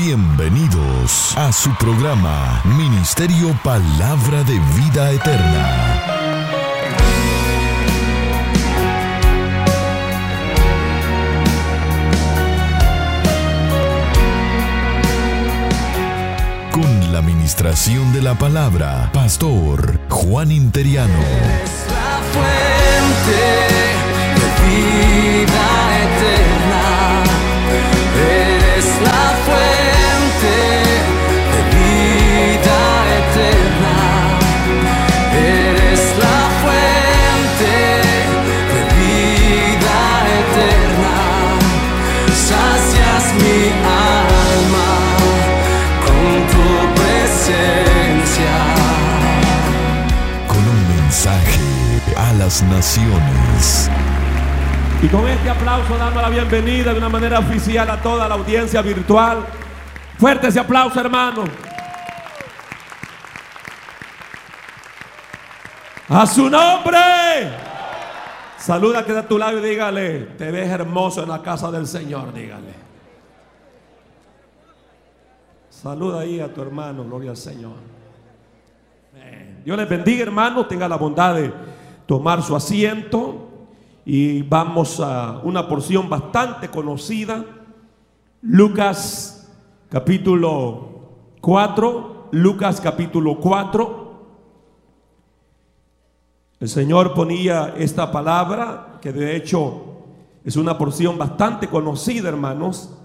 Bienvenidos a su programa Ministerio Palabra de Vida Eterna. Con la administración de la palabra, Pastor Juan Interiano. Es fuente de vida naciones. Y con este aplauso damos la bienvenida de una manera oficial a toda la audiencia virtual. Fuerte ese aplauso, hermano. A su nombre. Saluda que de tu lado y dígale, te ves hermoso en la casa del Señor, dígale. Saluda ahí a tu hermano, gloria al Señor. Dios les bendiga, hermano. Tenga la bondad de tomar su asiento. Y vamos a una porción bastante conocida. Lucas capítulo 4. Lucas capítulo 4. El Señor ponía esta palabra, que de hecho es una porción bastante conocida, hermanos.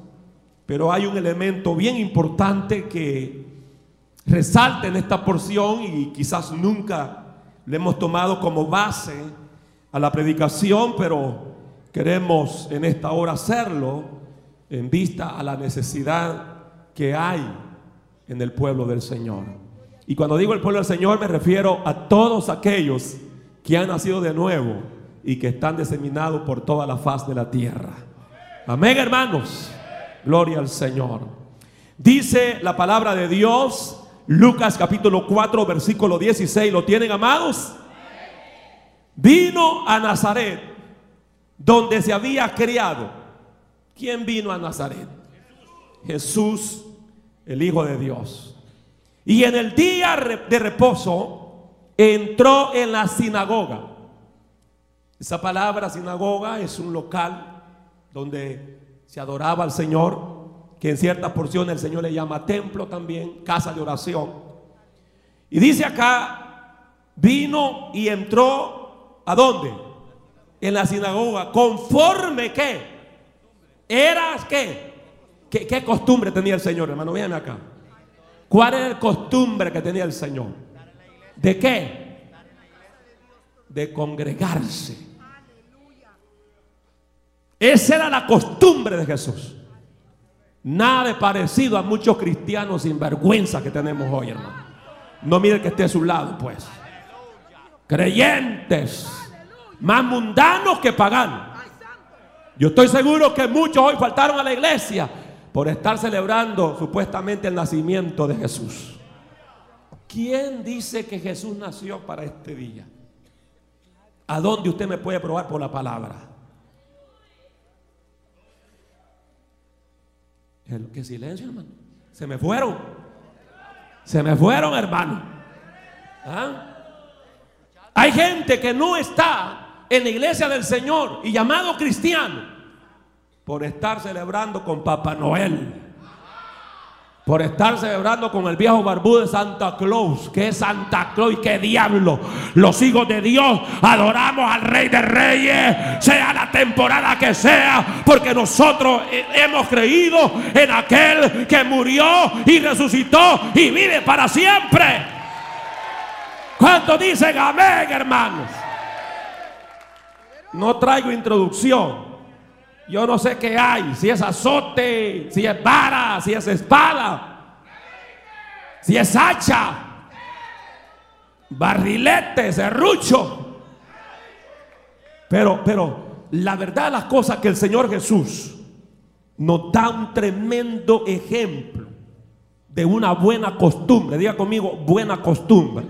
Pero hay un elemento bien importante que resalta en esta porción y quizás nunca le hemos tomado como base a la predicación, pero queremos en esta hora hacerlo en vista a la necesidad que hay en el pueblo del Señor. Y cuando digo el pueblo del Señor me refiero a todos aquellos que han nacido de nuevo y que están diseminados por toda la faz de la tierra. Amén, hermanos. Gloria al Señor. Dice la palabra de Dios, Lucas capítulo 4, versículo 16. ¿Lo tienen, amados? Vino a Nazaret, donde se había criado. ¿Quién vino a Nazaret? Jesús, el Hijo de Dios. Y en el día de reposo entró en la sinagoga. Esa palabra sinagoga es un local donde se adoraba al Señor, que en ciertas porciones el Señor le llama templo también, casa de oración. Y dice acá, vino y entró ¿a dónde? En la sinagoga, conforme que era qué? ¿Qué, qué costumbre tenía el Señor, hermano? Véanme acá. ¿Cuál era el costumbre que tenía el Señor? ¿De qué? De congregarse. Esa era la costumbre de Jesús. Nada parecido a muchos cristianos sin vergüenza que tenemos hoy, hermano. No mire que esté a su lado, pues. Creyentes, más mundanos que paganos. Yo estoy seguro que muchos hoy faltaron a la iglesia por estar celebrando supuestamente el nacimiento de Jesús. ¿Quién dice que Jesús nació para este día? ¿A dónde usted me puede probar por la palabra? ¿Qué silencio, hermano? Se me fueron. Se me fueron, hermano. ¿Ah? Hay gente que no está en la iglesia del Señor y llamado cristiano por estar celebrando con Papá Noel. Por estar celebrando con el viejo barbudo de Santa Claus. que es Santa Claus y qué diablo? Los hijos de Dios adoramos al Rey de Reyes, sea la temporada que sea, porque nosotros hemos creído en aquel que murió y resucitó y vive para siempre. ¿Cuántos dicen amén, hermanos? No traigo introducción. Yo no sé qué hay, si es azote, si es vara, si es espada, si es hacha, barrilete, serrucho. Pero, pero la verdad de las cosas que el Señor Jesús nos da un tremendo ejemplo de una buena costumbre. Diga conmigo, buena costumbre.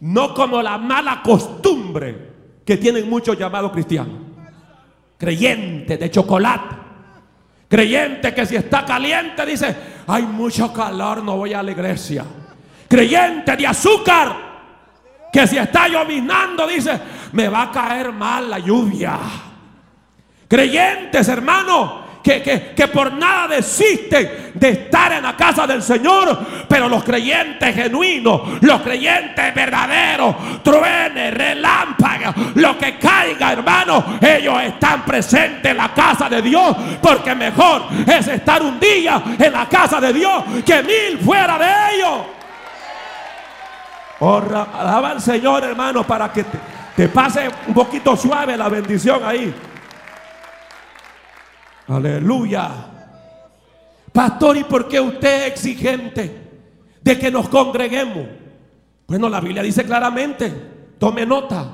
No como la mala costumbre que tienen muchos llamados cristianos. Creyentes de chocolate. Creyente que si está caliente dice, hay mucho calor, no voy a la iglesia. Creyente de azúcar, que si está llovinando dice, me va a caer mal la lluvia. Creyentes, hermano, que, por nada desisten de estar en la casa del Señor. Pero los creyentes genuinos, los creyentes verdaderos, truenes, relámpagos, lo que caiga, hermano, ellos están presentes en la casa de Dios. Porque mejor es estar un día en la casa de Dios que mil fuera de ellos. Oh, alaba al Señor, hermano, para que te pase un poquito suave la bendición ahí. Aleluya. Pastor, ¿y por qué usted es exigente de que nos congreguemos? Bueno, la Biblia dice claramente, tome nota,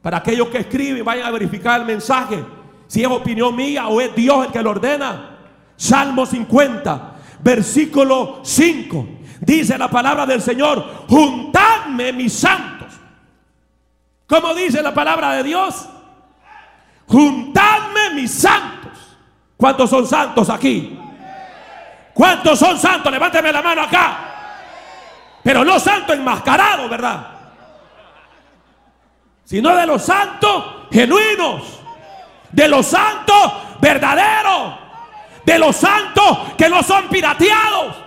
para aquellos que escriben, vayan a verificar el mensaje, si es opinión mía o es Dios el que lo ordena. Salmo 50, versículo 5, dice la palabra del Señor, juntadme mis santos. ¿Cómo dice la palabra de Dios? Juntadme mis santos ¿Cuántos son santos aquí? ¿Cuántos son santos? Levánteme la mano acá. Pero no santos enmascarados, ¿verdad? Sino de los santos genuinos. De los santos verdaderos. De los santos que no son pirateados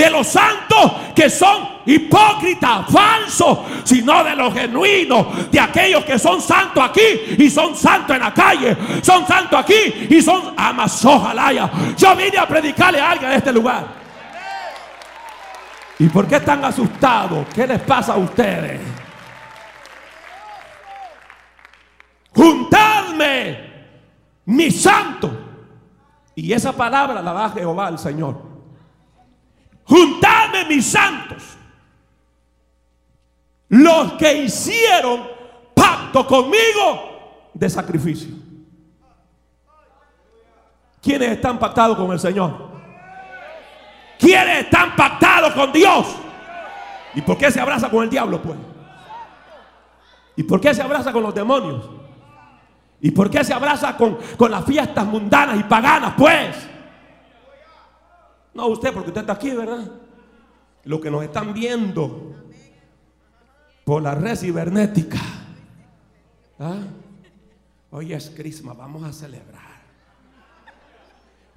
de los santos que son hipócritas, falsos, sino de los genuinos, de aquellos que son santos aquí y son santos en la calle, son santos aquí y son amas, ojalá. Yo vine a predicarle a alguien en este lugar. ¿Y por qué están asustados? ¿Qué les pasa a ustedes? Juntadme, mi santo. Y esa palabra la da Jehová al Señor. Juntadme mis santos, los que hicieron pacto conmigo de sacrificio. ¿Quiénes están pactados con el Señor? ¿Quiénes están pactados con Dios? ¿Y por qué se abraza con el diablo, pues? ¿Y por qué se abraza con los demonios? ¿Y por qué se abraza con, con las fiestas mundanas y paganas, pues? No usted, porque usted está aquí, ¿verdad? Lo que nos están viendo por la red cibernética. ¿Ah? Hoy es Crisma, vamos a celebrar.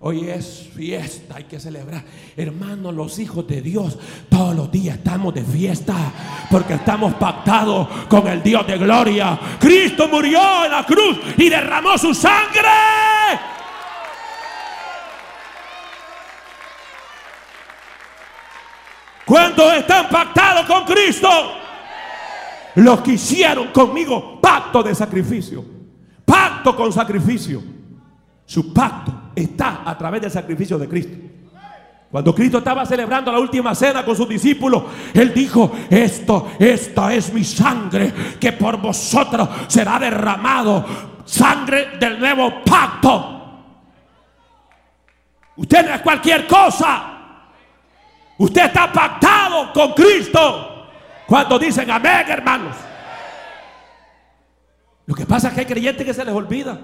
Hoy es fiesta, hay que celebrar. Hermanos, los hijos de Dios, todos los días estamos de fiesta porque estamos pactados con el Dios de gloria. Cristo murió en la cruz y derramó su sangre ¿Cuántos están pactados con Cristo? Los que hicieron conmigo pacto de sacrificio. Pacto con sacrificio. Su pacto está a través del sacrificio de Cristo. Cuando Cristo estaba celebrando la última cena con sus discípulos, Él dijo, esto, esta es mi sangre que por vosotros será derramado. Sangre del nuevo pacto. Usted no cualquier cosa. Usted está pactado con Cristo. Cuando dicen amén, hermanos. Lo que pasa es que hay creyentes que se les olvida.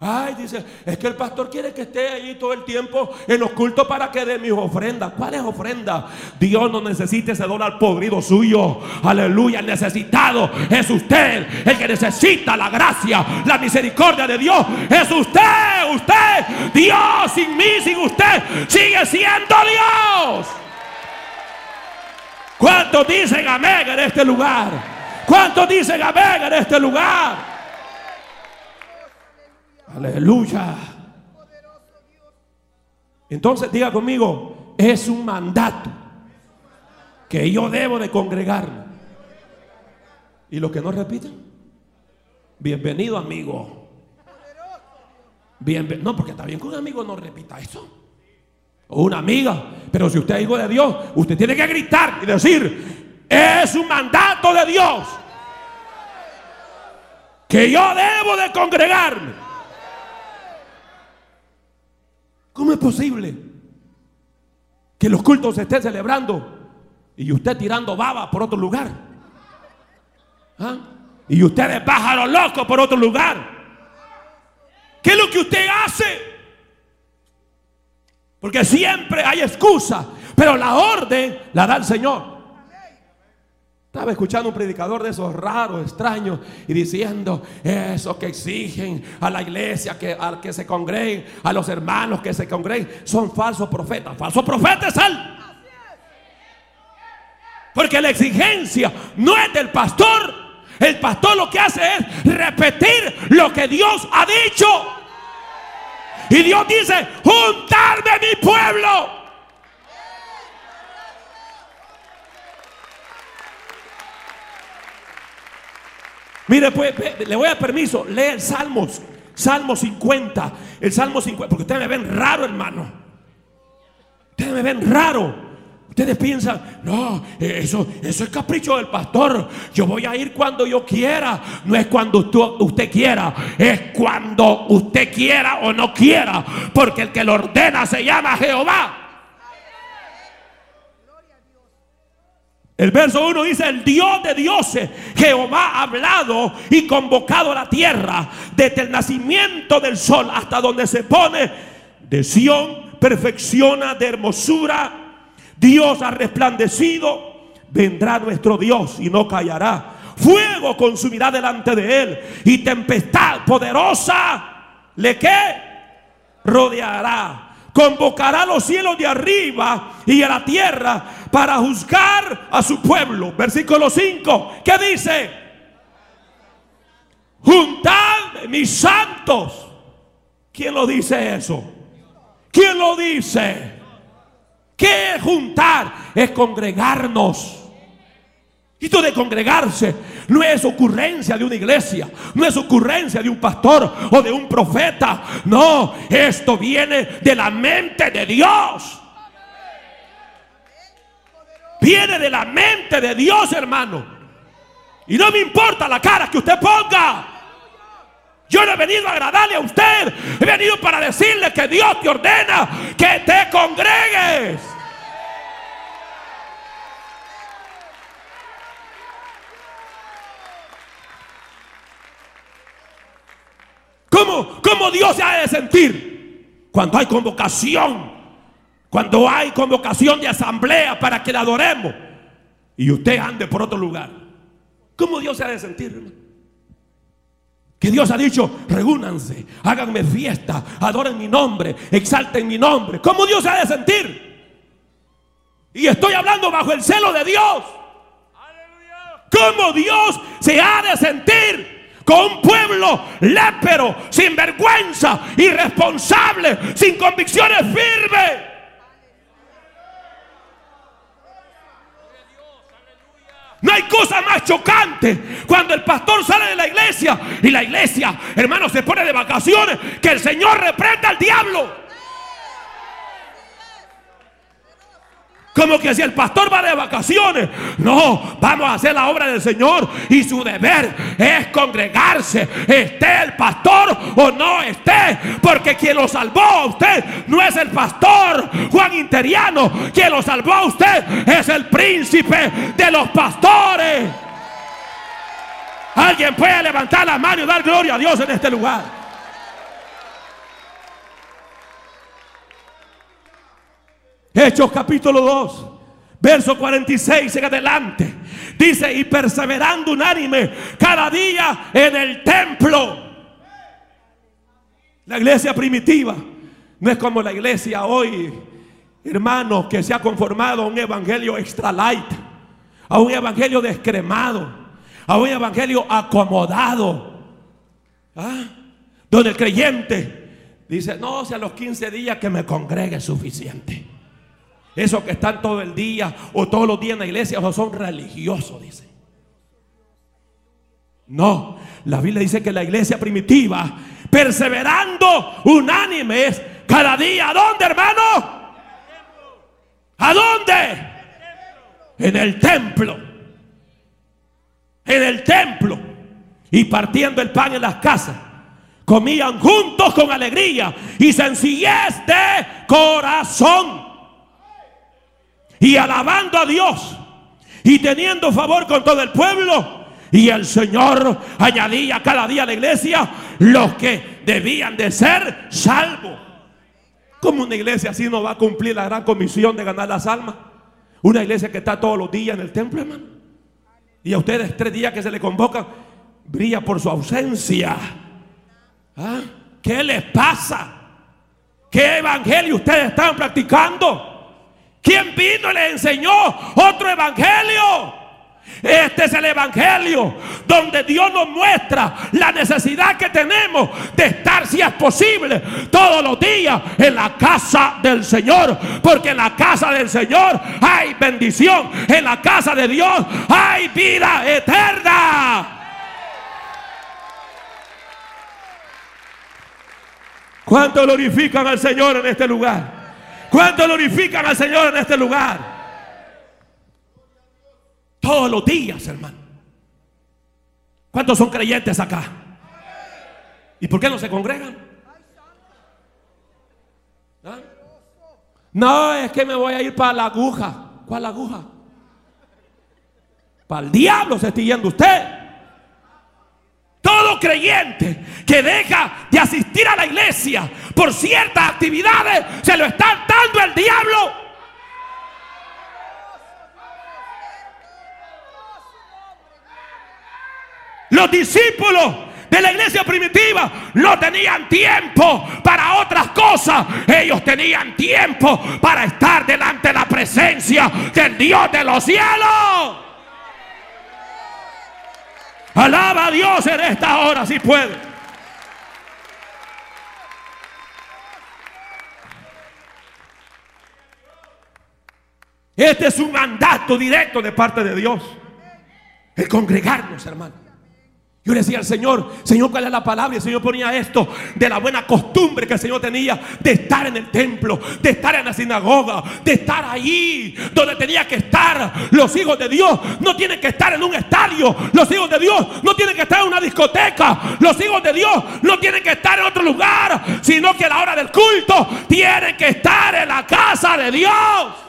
Ay, dice, es que el pastor quiere que esté ahí todo el tiempo en los cultos para que dé mis ofrendas. ¿Cuáles ofrendas? Dios no necesita ese dólar podrido suyo. Aleluya, el necesitado es usted. El que necesita la gracia, la misericordia de Dios es usted. Usted, Dios sin mí, sin usted, sigue siendo Dios. ¿Cuántos dicen amén en este lugar? ¿Cuántos dicen amén en este lugar? Aleluya. Entonces diga conmigo, es un mandato que yo debo de congregarme. Y los que no repiten, bienvenido amigo. Bienvenido. No, porque está bien que un amigo no repita eso. O una amiga. Pero si usted es hijo de Dios, usted tiene que gritar y decir, es un mandato de Dios. Que yo debo de congregarme. ¿Cómo es posible que los cultos se estén celebrando y usted tirando baba por otro lugar? ¿Ah? Y usted es pájaro loco por otro lugar. ¿Qué es lo que usted hace? Porque siempre hay excusa, pero la orden la da el Señor. Estaba escuchando un predicador de esos raros, extraños, y diciendo eso que exigen a la iglesia que, al que se congreguen, a los hermanos que se congreguen, son falsos profetas. Falsos profetas es él. Porque la exigencia no es del pastor. El pastor lo que hace es repetir lo que Dios ha dicho. Y Dios dice, juntarme mi pueblo. Mire, pues, le voy a permiso, lee el Salmos, Salmo 50, el Salmo 50, porque ustedes me ven raro, hermano. Ustedes me ven raro. Ustedes piensan, no, eso, eso es capricho del pastor. Yo voy a ir cuando yo quiera. No es cuando usted, usted quiera, es cuando usted quiera o no quiera. Porque el que lo ordena se llama Jehová. El verso 1 dice, el Dios de dioses, Jehová ha hablado y convocado a la tierra desde el nacimiento del sol hasta donde se pone de Sión, perfecciona de hermosura. Dios ha resplandecido, vendrá nuestro Dios y no callará. Fuego consumirá delante de él y tempestad poderosa le rodeará convocará a los cielos de arriba y a la tierra para juzgar a su pueblo. Versículo 5, ¿qué dice? Juntad mis santos. ¿Quién lo dice eso? ¿Quién lo dice? ¿Qué es juntar? Es congregarnos. Esto de congregarse no es ocurrencia de una iglesia, no es ocurrencia de un pastor o de un profeta. No, esto viene de la mente de Dios. Viene de la mente de Dios, hermano. Y no me importa la cara que usted ponga. Yo no he venido a agradarle a usted. He venido para decirle que Dios te ordena que te congregues. ¿Cómo, Dios se ha de sentir? Cuando hay convocación, cuando hay convocación de asamblea para que le adoremos y usted ande por otro lugar. ¿Cómo Dios se ha de sentir? Que Dios ha dicho, reúnanse, háganme fiesta, adoren mi nombre, exalten mi nombre. ¿Cómo Dios se ha de sentir? Y estoy hablando bajo el celo de Dios. ¿Cómo Dios se ha de sentir? con un pueblo lépero, sin vergüenza, irresponsable, sin convicciones firmes. No hay cosa más chocante cuando el pastor sale de la iglesia y la iglesia, hermano, se pone de vacaciones, que el Señor reprenda al diablo. Como que si el pastor va de vacaciones. No, vamos a hacer la obra del Señor. Y su deber es congregarse. Esté el pastor o no esté. Porque quien lo salvó a usted no es el pastor Juan Interiano. Quien lo salvó a usted es el príncipe de los pastores. Alguien puede levantar la mano y dar gloria a Dios en este lugar. Hechos capítulo 2, verso 46 en adelante. Dice, y perseverando unánime cada día en el templo. La iglesia primitiva no es como la iglesia hoy, hermanos, que se ha conformado a un evangelio extra light, a un evangelio descremado, a un evangelio acomodado. ¿Ah? Donde el creyente dice, no, si a los 15 días que me congregue es suficiente. Esos que están todo el día o todos los días en la iglesia o son religiosos, dice. No, la Biblia dice que la iglesia primitiva, perseverando unánimes cada día, ¿a dónde, hermano? ¿A dónde? En el templo. En el templo. Y partiendo el pan en las casas comían juntos con alegría y sencillez de corazón y alabando a Dios y teniendo favor con todo el pueblo. Y el Señor añadía cada día a la iglesia los que debían de ser salvos. ¿Cómo una iglesia así no va a cumplir la gran comisión de ganar las almas? Una iglesia que está todos los días en el templo, hermano. Y a ustedes tres días que se le convocan, brilla por su ausencia. ¿Ah? ¿Qué les pasa? ¿Qué evangelio ustedes están practicando? ¿Quién vino y les enseñó otro evangelio? Este es el Evangelio donde Dios nos muestra la necesidad que tenemos de estar, si es posible, todos los días en la casa del Señor. Porque en la casa del Señor hay bendición. En la casa de Dios hay vida eterna. ¿Cuánto glorifican al Señor en este lugar? ¿Cuánto glorifican al Señor en este lugar? Todos los días, hermano. ¿Cuántos son creyentes acá? ¿Y por qué no se congregan? ¿Ah? No, es que me voy a ir para la aguja. ¿Cuál aguja? Para el diablo se está yendo usted. Todo creyente que deja de asistir a la iglesia por ciertas actividades se lo está dando el diablo. Los discípulos de la iglesia primitiva no tenían tiempo para otras cosas. Ellos tenían tiempo para estar delante de la presencia del Dios de los cielos. Alaba a Dios en esta hora si puede. Este es un mandato directo de parte de Dios. El congregarnos, hermano. Yo le decía al Señor, Señor, ¿cuál es la palabra? Y el Señor ponía esto de la buena costumbre que el Señor tenía de estar en el templo, de estar en la sinagoga, de estar ahí donde tenía que estar. Los hijos de Dios no tienen que estar en un estadio. Los hijos de Dios no tienen que estar en una discoteca. Los hijos de Dios no tienen que estar en otro lugar, sino que a la hora del culto tienen que estar en la casa de Dios.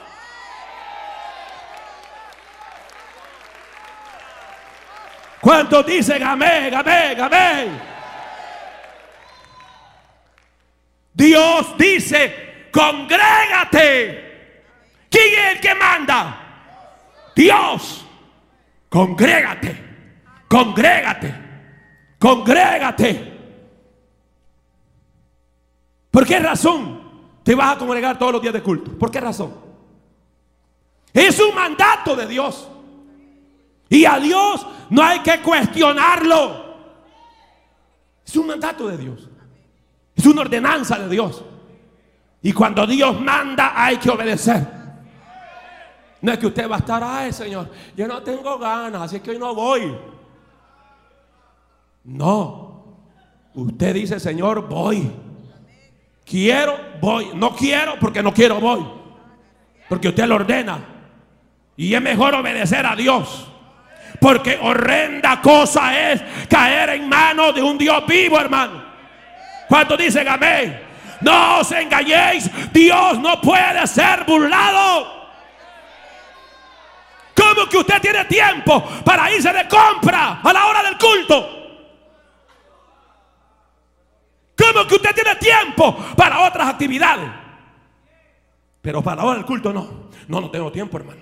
¿Cuántos dicen amén, amén, amén? Dios dice, congrégate. ¿Quién es el que manda? Dios. Congrégate, congrégate, congrégate. ¿Por qué razón te vas a congregar todos los días de culto? ¿Por qué razón? Es un mandato de Dios. Y a Dios no hay que cuestionarlo. Es un mandato de Dios. Es una ordenanza de Dios. Y cuando Dios manda hay que obedecer. No es que usted va a estar, ay Señor, yo no tengo ganas, así que hoy no voy. No. Usted dice, Señor, voy. Quiero, voy. No quiero porque no quiero, voy. Porque usted lo ordena. Y es mejor obedecer a Dios. Porque horrenda cosa es caer en manos de un Dios vivo, hermano. ¿Cuántos dicen amén? No os engañéis. Dios no puede ser burlado. ¿Cómo que usted tiene tiempo para irse de compra a la hora del culto? ¿Cómo que usted tiene tiempo para otras actividades? Pero para la hora del culto no. No, no tengo tiempo, hermano.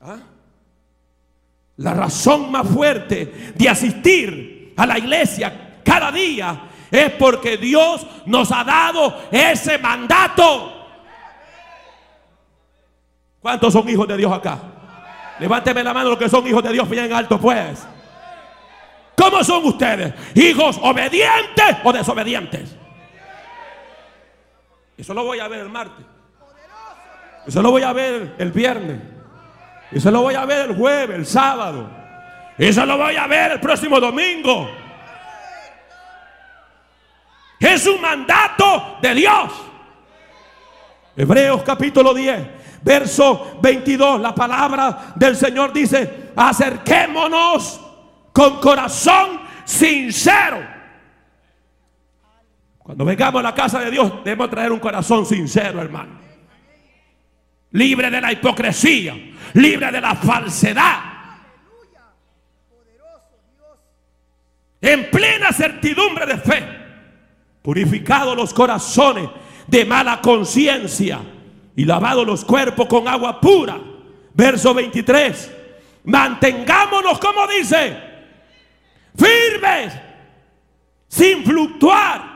¿Ah? La razón más fuerte de asistir a la iglesia cada día es porque Dios nos ha dado ese mandato. ¿Cuántos son hijos de Dios acá? Levánteme la mano los que son hijos de Dios bien alto pues. ¿Cómo son ustedes? ¿Hijos obedientes o desobedientes? Eso lo voy a ver el martes. Eso lo voy a ver el viernes. Eso lo voy a ver el jueves, el sábado. Eso lo voy a ver el próximo domingo. Es un mandato de Dios. Hebreos capítulo 10, verso 22. La palabra del Señor dice, acerquémonos con corazón sincero. Cuando vengamos a la casa de Dios, debemos traer un corazón sincero, hermano. Libre de la hipocresía, libre de la falsedad. En plena certidumbre de fe, purificados los corazones de mala conciencia y lavado los cuerpos con agua pura. Verso 23. Mantengámonos, como dice, firmes, sin fluctuar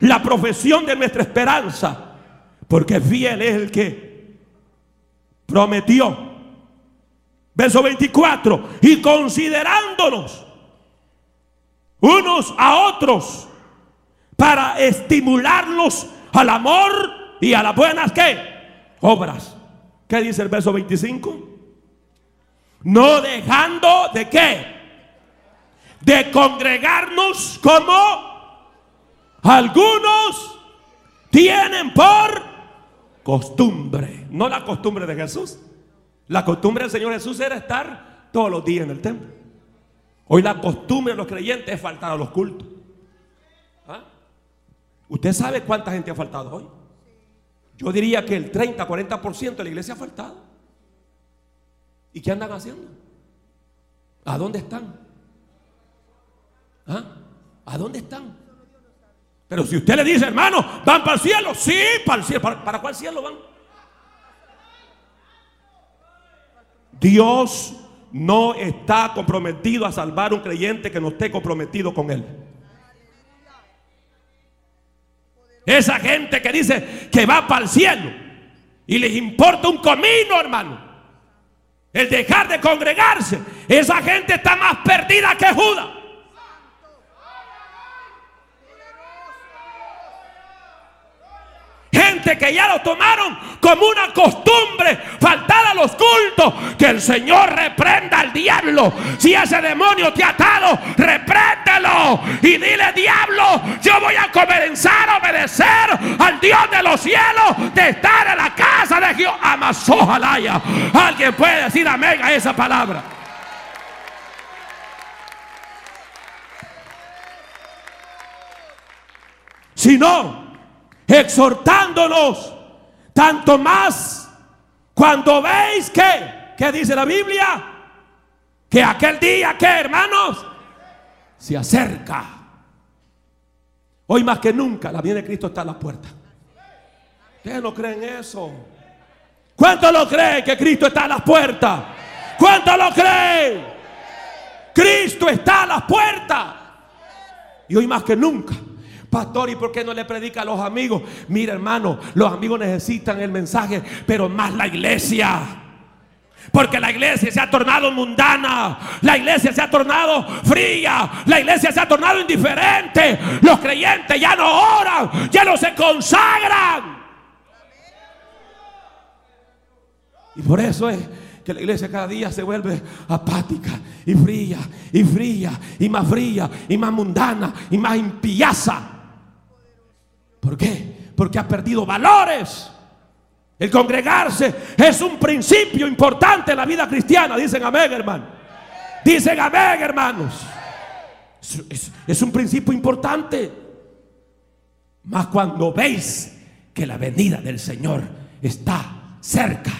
la profesión de nuestra esperanza, porque fiel es el que prometió. Verso 24, y considerándonos unos a otros para estimularlos al amor y a las buenas ¿qué? obras. ¿Qué dice el verso 25? No dejando de qué? De congregarnos como algunos tienen por costumbre. No la costumbre de Jesús. La costumbre del Señor Jesús era estar todos los días en el templo. Hoy la costumbre de los creyentes es faltar a los cultos. ¿Ah? ¿Usted sabe cuánta gente ha faltado hoy? Yo diría que el 30, 40% de la iglesia ha faltado. ¿Y qué andan haciendo? ¿A dónde están? ¿Ah? ¿A dónde están? Pero si usted le dice, hermano, van para el cielo, sí, para el cielo. ¿Para, para cuál cielo van? Dios no está comprometido a salvar un creyente que no esté comprometido con él. Esa gente que dice que va para el cielo y les importa un comino, hermano. El dejar de congregarse. Esa gente está más perdida que Judas. Gente que ya lo tomaron como una costumbre, faltar a los cultos. Que el Señor reprenda al diablo. Si ese demonio te ha atado, repréndelo. Y dile, diablo, yo voy a comenzar a obedecer al Dios de los cielos de estar en la casa de Jehová. Amazojalaya. Alguien puede decir amén a esa palabra. Si no, exhortándonos, tanto más cuando veis que, ¿qué dice la Biblia? Que aquel día, que hermanos, se acerca. Hoy más que nunca la vida de Cristo está a la puerta. ¿Ustedes no creen eso? ¿Cuántos lo creen que Cristo está a las puertas? ¿Cuántos lo creen? Cristo está a las puertas. Y hoy más que nunca Pastor, ¿y por qué no le predica a los amigos? Mira, hermano, los amigos necesitan el mensaje, pero más la iglesia. Porque la iglesia se ha tornado mundana, la iglesia se ha tornado fría, la iglesia se ha tornado indiferente. Los creyentes ya no oran, ya no se consagran. Y por eso es que la iglesia cada día se vuelve apática y fría y fría y más fría y más mundana y más impiaza. ¿Por qué? Porque ha perdido valores. El congregarse es un principio importante en la vida cristiana. Dicen amén, hermano. Dicen amén, hermanos. Es, un principio importante. Más cuando veis que la venida del Señor está cerca.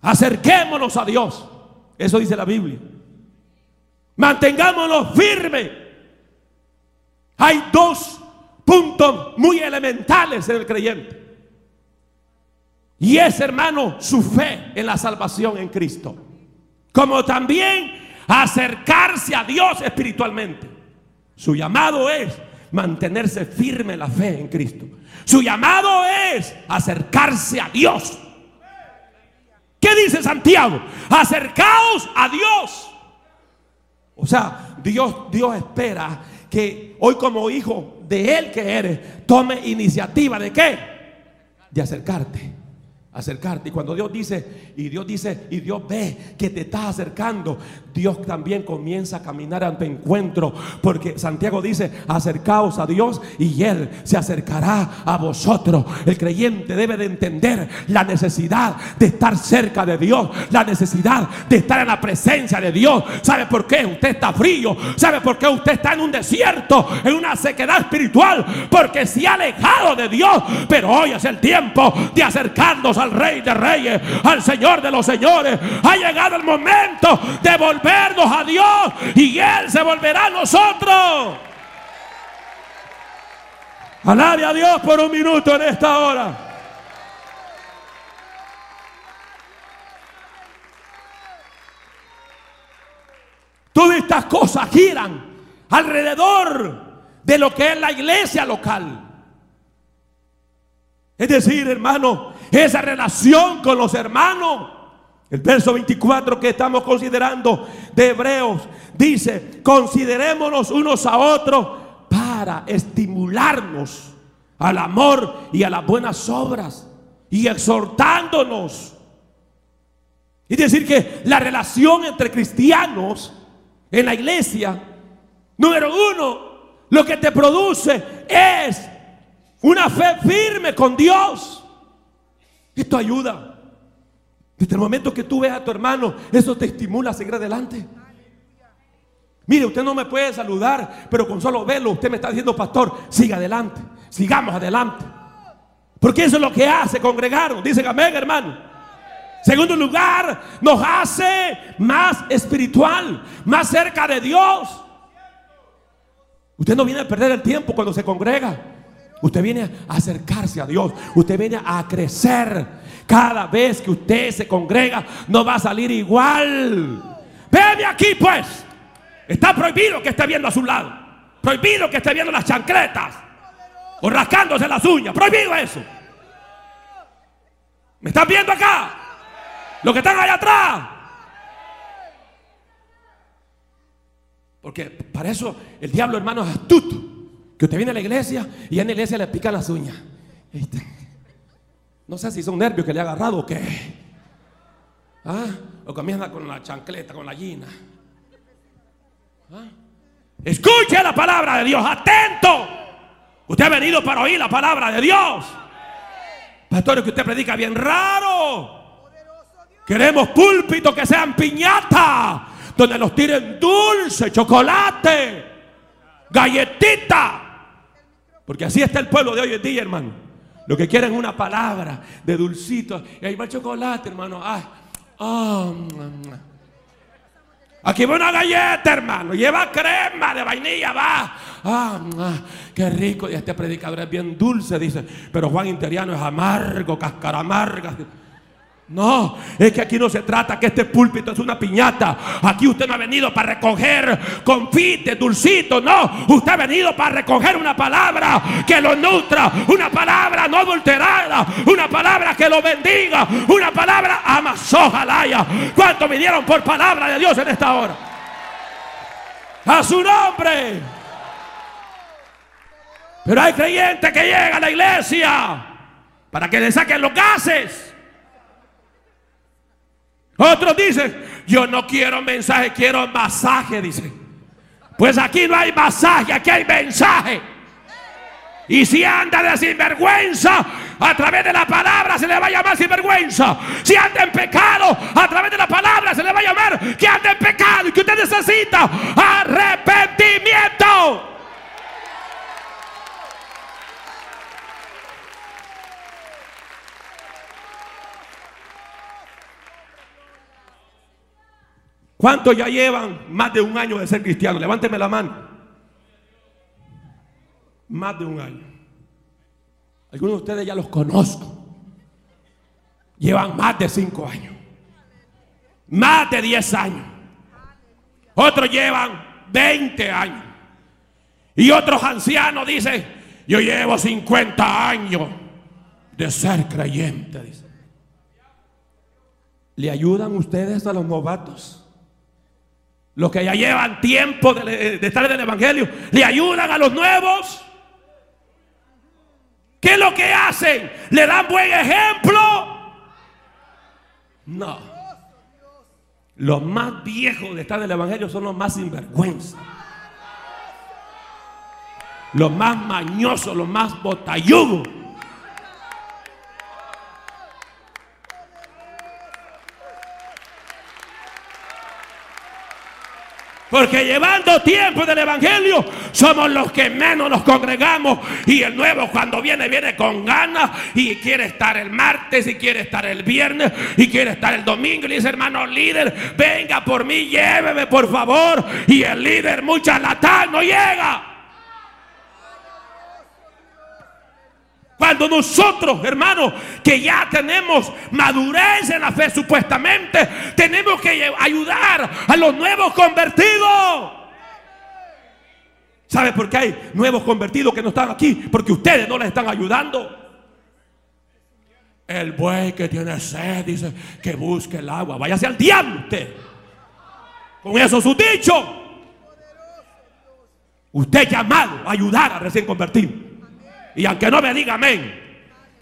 Acerquémonos a Dios. Eso dice la Biblia. Mantengámonos firmes. Hay dos puntos muy elementales en el creyente. Y es, hermano, su fe en la salvación en Cristo. Como también acercarse a Dios espiritualmente. Su llamado es mantenerse firme en la fe en Cristo. Su llamado es acercarse a Dios. ¿Qué dice Santiago? Acercaos a Dios. O sea, Dios, Dios espera que hoy como hijo de Él que eres, tome iniciativa de qué? De acercarte acercarte. Y cuando Dios dice, y Dios dice, y Dios ve que te estás acercando, Dios también comienza a caminar ante encuentro. Porque Santiago dice, acercaos a Dios y Él se acercará a vosotros. El creyente debe de entender la necesidad de estar cerca de Dios, la necesidad de estar en la presencia de Dios. ¿Sabe por qué usted está frío? ¿Sabe por qué usted está en un desierto, en una sequedad espiritual? Porque se ha alejado de Dios. Pero hoy es el tiempo de acercarnos a al Rey de Reyes, al Señor de los Señores. Ha llegado el momento de volvernos a Dios y Él se volverá a nosotros. Alabe a Dios por un minuto en esta hora. Todas estas cosas giran alrededor de lo que es la iglesia local. Es decir, hermano, esa relación con los hermanos. El verso 24 que estamos considerando de Hebreos dice, considerémonos unos a otros para estimularnos al amor y a las buenas obras y exhortándonos. Es decir, que la relación entre cristianos en la iglesia, número uno, lo que te produce es una fe firme con Dios. Esto ayuda. Desde el momento que tú ves a tu hermano, eso te estimula a seguir adelante. Mire, usted no me puede saludar, pero con solo verlo, usted me está diciendo, pastor, siga adelante, sigamos adelante. Porque eso es lo que hace congregarnos. Dice amén, hermano. Segundo lugar, nos hace más espiritual, más cerca de Dios. Usted no viene a perder el tiempo cuando se congrega. Usted viene a acercarse a Dios. Usted viene a crecer. Cada vez que usted se congrega, no va a salir igual. Veme aquí, pues. Está prohibido que esté viendo a su lado. Prohibido que esté viendo las chancletas. O rascándose las uñas. Prohibido eso. ¿Me están viendo acá? Los que están allá atrás. Porque para eso el diablo, hermano, es astuto. Que usted viene a la iglesia y en la iglesia le pican las uñas. No sé si son nervios que le ha agarrado o qué. ¿Ah? O comienza con la chancleta, con la gallina. ¿Ah? Escuche la palabra de Dios, atento. Usted ha venido para oír la palabra de Dios. Pastor, que usted predica bien raro. Queremos púlpitos que sean piñata, donde nos tiren dulce, chocolate, galletita. Porque así está el pueblo de hoy en día, hermano. Lo que quieren es una palabra de dulcito. Y ahí va chocolate, hermano. Ah, ah, Aquí va una galleta, hermano. Lleva crema de vainilla, va. Ah, qué rico. Y este predicador es bien dulce, dice. Pero Juan Interiano es amargo, cascara amarga. No, es que aquí no se trata que este púlpito es una piñata. Aquí usted no ha venido para recoger confites, dulcitos. No, usted ha venido para recoger una palabra que lo nutra. Una palabra no adulterada. Una palabra que lo bendiga. Una palabra amazojalaya. ¿Cuántos vinieron por palabra de Dios en esta hora? A su nombre. Pero hay creyentes que llegan a la iglesia para que le saquen los gases. Otros dicen, yo no quiero mensaje, quiero masaje, dice. Pues aquí no hay masaje, aquí hay mensaje. Y si anda de sinvergüenza, a través de la palabra se le va a llamar sinvergüenza. Si anda en pecado, a través de la palabra se le va a llamar que anda en pecado y que usted necesita arrepentimiento. ¿Cuántos ya llevan más de un año de ser cristiano? Levánteme la mano. Más de un año. Algunos de ustedes ya los conozco. Llevan más de cinco años. Más de diez años. Otros llevan 20 años. Y otros ancianos dicen, yo llevo 50 años de ser creyente. ¿Le ayudan ustedes a los novatos? Los que ya llevan tiempo de, estar en el Evangelio, le ayudan a los nuevos. ¿Qué es lo que hacen? ¿Le dan buen ejemplo? No. Los más viejos de estar en el Evangelio son los más sinvergüenza. Los más mañosos, los más botalludos. Porque llevando tiempo del Evangelio, somos los que menos nos congregamos. Y el nuevo cuando viene, viene con ganas. Y quiere estar el martes, y quiere estar el viernes, y quiere estar el domingo. Y dice, hermano líder, venga por mí, lléveme por favor. Y el líder, mucha lata, no llega. Cuando nosotros, hermanos, que ya tenemos madurez en la fe supuestamente, tenemos que ayudar a los nuevos convertidos. ¿Sabe por qué hay nuevos convertidos que no están aquí? Porque ustedes no les están ayudando. El buey que tiene sed dice que busque el agua. Váyase al usted. Con eso su dicho. Usted llamado a ayudar a recién convertido. Y aunque no me diga amén.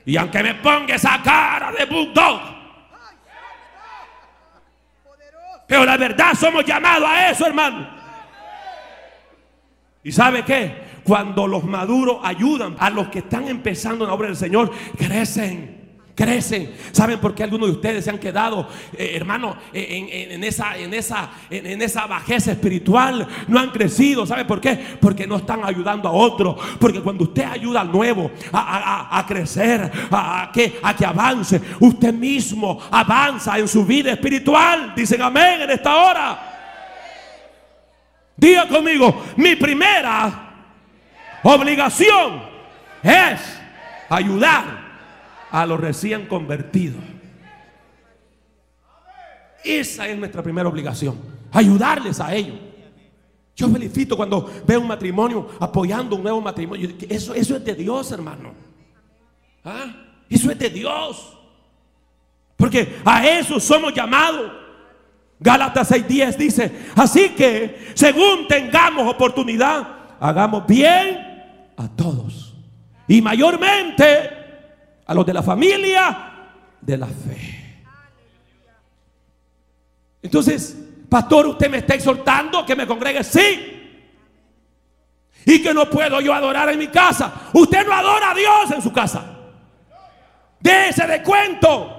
Y aunque me ponga esa cara de bulldog. Pero la verdad somos llamados a eso, hermano. ¿Y sabe qué? Cuando los maduros ayudan a los que están empezando en la obra del Señor, crecen crecen. ¿Saben por qué algunos de ustedes se han quedado, eh, hermano, en, esa, en, esa, en, esa bajeza espiritual? No han crecido. ¿Saben por qué? Porque no están ayudando a otros. Porque cuando usted ayuda al nuevo a, crecer, a, que, a que avance, usted mismo avanza en su vida espiritual. Dicen amén en esta hora. Diga conmigo, mi primera obligación es ayudar a los recién convertidos. Esa es nuestra primera obligación, ayudarles a ellos. Yo felicito cuando veo un matrimonio apoyando un nuevo matrimonio. Eso, eso es de Dios, hermano. ¿Ah? Eso es de Dios. Porque a eso somos llamados. Gálatas 6:10 dice, así que según tengamos oportunidad, hagamos bien a todos. Y mayormente a los de la familia de la fe. Entonces, pastor, usted me está exhortando que me congregue, sí. Y que no puedo yo adorar en mi casa. Usted no adora a Dios en su casa. Déjese de cuento.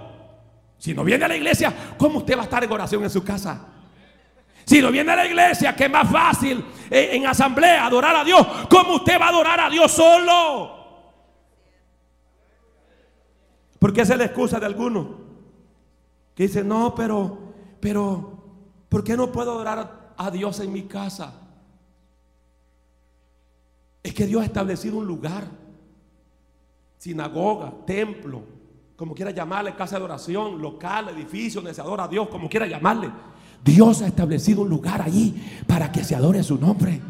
Si no viene a la iglesia, ¿cómo usted va a estar en oración en su casa? Si no viene a la iglesia, que es más fácil en, en asamblea adorar a Dios, ¿cómo usted va a adorar a Dios solo? Porque esa es la excusa de algunos. Que dicen, no, pero, pero, ¿por qué no puedo adorar a Dios en mi casa? Es que Dios ha establecido un lugar, sinagoga, templo, como quiera llamarle, casa de oración, local, edificio donde se adora a Dios, como quiera llamarle. Dios ha establecido un lugar allí para que se adore su nombre.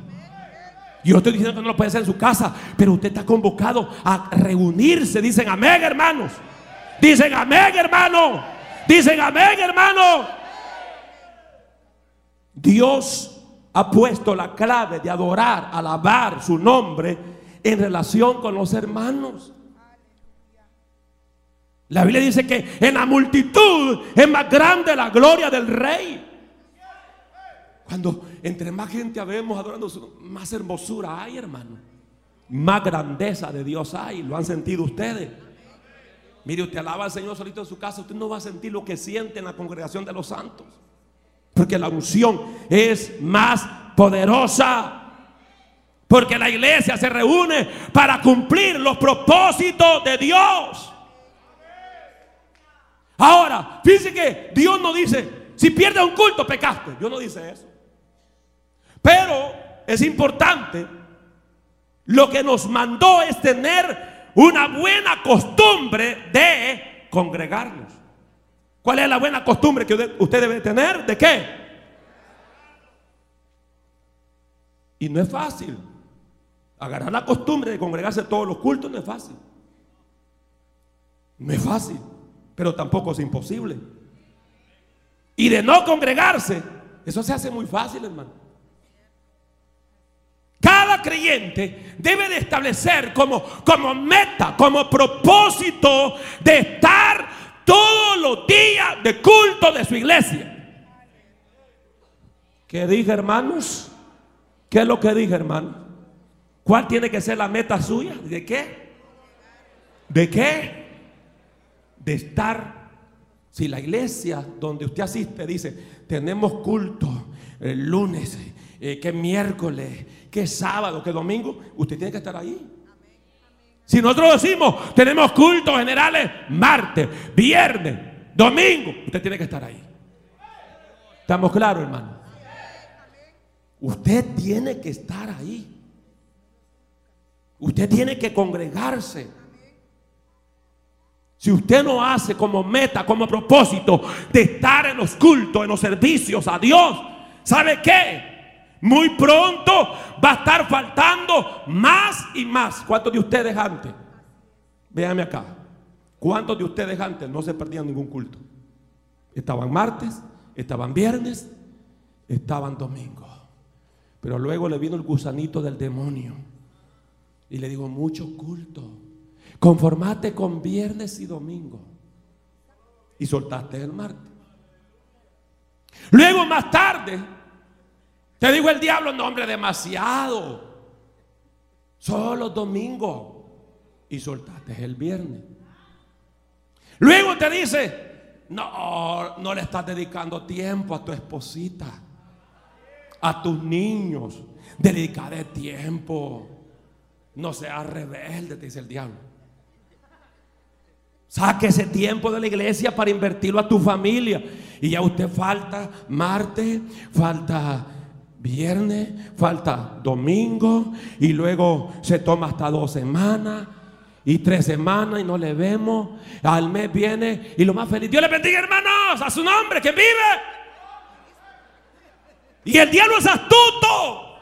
Yo estoy diciendo que no lo puede hacer en su casa, pero usted está convocado a reunirse. Dicen amén, hermanos. Dicen amén, hermano. Dicen amén, hermano. Dios ha puesto la clave de adorar, alabar su nombre en relación con los hermanos. La Biblia dice que en la multitud es más grande la gloria del rey. Cuando entre más gente habemos adorando, más hermosura hay, hermano. Más grandeza de Dios hay. ¿Lo han sentido ustedes? Mire, usted alaba al Señor solito en su casa, usted no va a sentir lo que siente en la congregación de los santos. Porque la unción es más poderosa. Porque la iglesia se reúne para cumplir los propósitos de Dios. Ahora, fíjense que Dios no dice, si pierdes un culto, pecaste. Dios no dice eso. Pero es importante, lo que nos mandó es tener una buena costumbre de congregarnos. ¿Cuál es la buena costumbre que usted debe tener? ¿De qué? Y no es fácil. Agarrar la costumbre de congregarse todos los cultos no es fácil. No es fácil, pero tampoco es imposible. Y de no congregarse, eso se hace muy fácil, hermano. Creyente debe de establecer como, como meta, como propósito de estar todos los días de culto de su iglesia. ¿Qué dije, hermanos? ¿Qué es lo que dije, hermano? ¿Cuál tiene que ser la meta suya? ¿De qué? ¿De qué? De estar. Si la iglesia donde usted asiste dice, tenemos culto el lunes, eh, que miércoles, que sábado, que domingo, usted tiene que estar ahí. Si nosotros decimos, tenemos cultos generales martes, viernes, domingo, usted tiene que estar ahí. ¿Estamos claros, hermano? Usted tiene que estar ahí. Usted tiene que congregarse. Si usted no hace como meta, como propósito de estar en los cultos, en los servicios a Dios, ¿sabe qué? Muy pronto va a estar faltando más y más. ¿Cuántos de ustedes antes? Véanme acá. ¿Cuántos de ustedes antes no se perdían ningún culto? Estaban martes, estaban viernes, estaban domingo. Pero luego le vino el gusanito del demonio. Y le digo, mucho culto. Conformate con viernes y domingo. Y soltaste el martes. Luego más tarde, te digo el diablo, no hombre, demasiado. Solo domingo. Y soltaste el viernes. Luego te dice, no, no le estás dedicando tiempo a tu esposita, a tus niños. Dedicaré tiempo. No seas rebelde, te dice el diablo. Saque ese tiempo de la iglesia para invertirlo a tu familia. Y ya usted falta martes, falta viernes, falta domingo. Y luego se toma hasta dos semanas y tres semanas y no le vemos. Al mes viene y lo más feliz. Dios le bendiga, hermanos, a su nombre que vive. Y el diablo es astuto.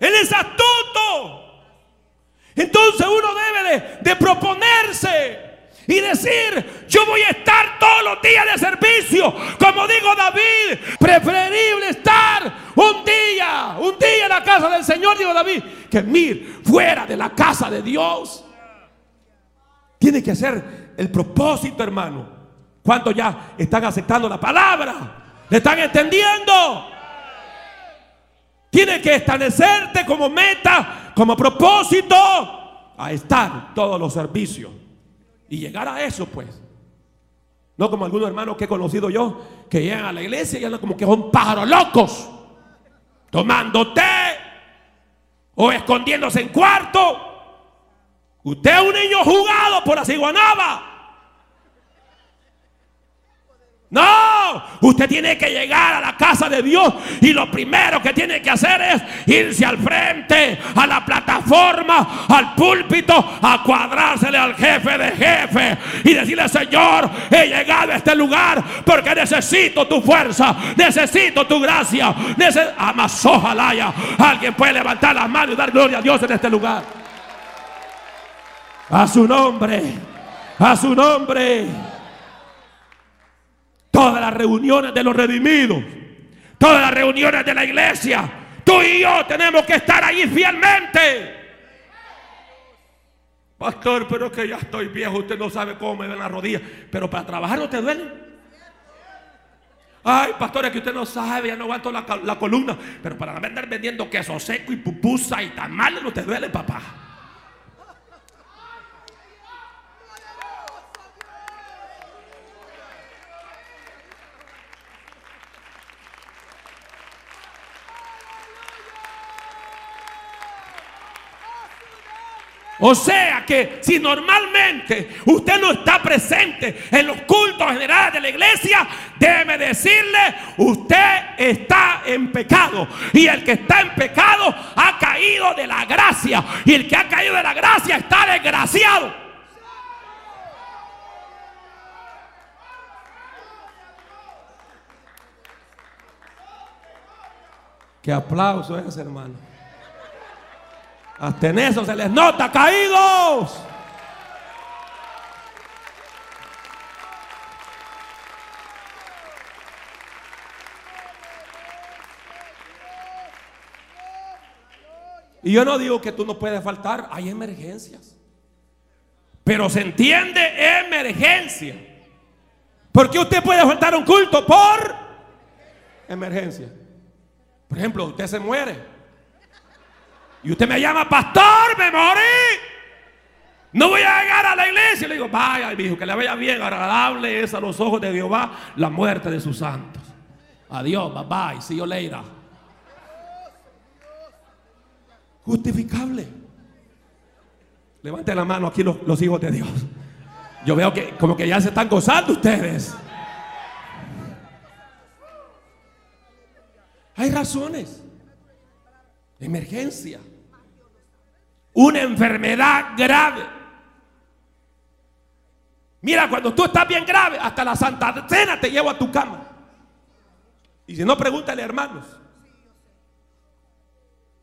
Él es astuto. Entonces uno debe de, de, proponerse y decir, yo voy a estar todos los días de servicio. Como digo David, preferible estar un día, un día en la casa del Señor, digo David, que mil fuera de la casa de Dios. Tiene que ser el propósito, hermano. ¿Cuántos ya están aceptando la palabra? ¿Le están entendiendo? Tiene que establecerte como meta, como propósito, a estar todos los servicios. Y llegar a eso, pues. No como algunos hermanos que he conocido yo, que llegan a la iglesia y andan como que son pájaros locos, tomando té o escondiéndose en cuarto. Usted es un niño jugado por la ciguanaba. No, usted tiene que llegar a la casa de Dios y lo primero que tiene que hacer es irse al frente, a la plataforma, al púlpito, a cuadrársele al jefe de jefe y decirle, Señor, he llegado a este lugar porque necesito tu fuerza, necesito tu gracia. Neces Amazojalaya. Alguien puede levantar las manos y dar gloria a Dios en este lugar. A su nombre, a su nombre todas las reuniones de los redimidos, todas las reuniones de la iglesia, tú y yo tenemos que estar ahí fielmente. Pastor, pero es que ya estoy viejo, usted no sabe cómo me ven las rodillas, pero para trabajar no te duele. Ay, pastor, es que usted no sabe, ya no aguanto la, columna, pero para andar vendiendo queso seco y pupusa y tamales no te duele, papá. O sea que si normalmente usted no está presente en los cultos generales de la iglesia, déjeme decirle, usted está en pecado. Y el que está en pecado ha caído de la gracia. Y el que ha caído de la gracia está desgraciado. Qué aplauso es, hermano. Hasta en eso se les nota caídos. Y yo no digo que tú no puedes faltar, hay emergencias. Pero se entiende emergencia. Porque usted puede faltar un culto por emergencia. Por ejemplo, usted se muere. Y usted me llama, pastor, me morí. No voy a llegar a la iglesia. Le digo, vaya, hijo, que le vaya bien, agradable es a los ojos de Jehová la muerte de sus santos. Adiós, bye bye, see you later. Justificable. Levante la mano aquí los, los hijos de Dios. Yo veo que como que ya se están gozando ustedes. Hay razones. Emergencia. Una enfermedad grave. Mira, cuando tú estás bien grave, hasta la Santa Cena te llevo a tu cama. Y si no, pregúntale hermanos.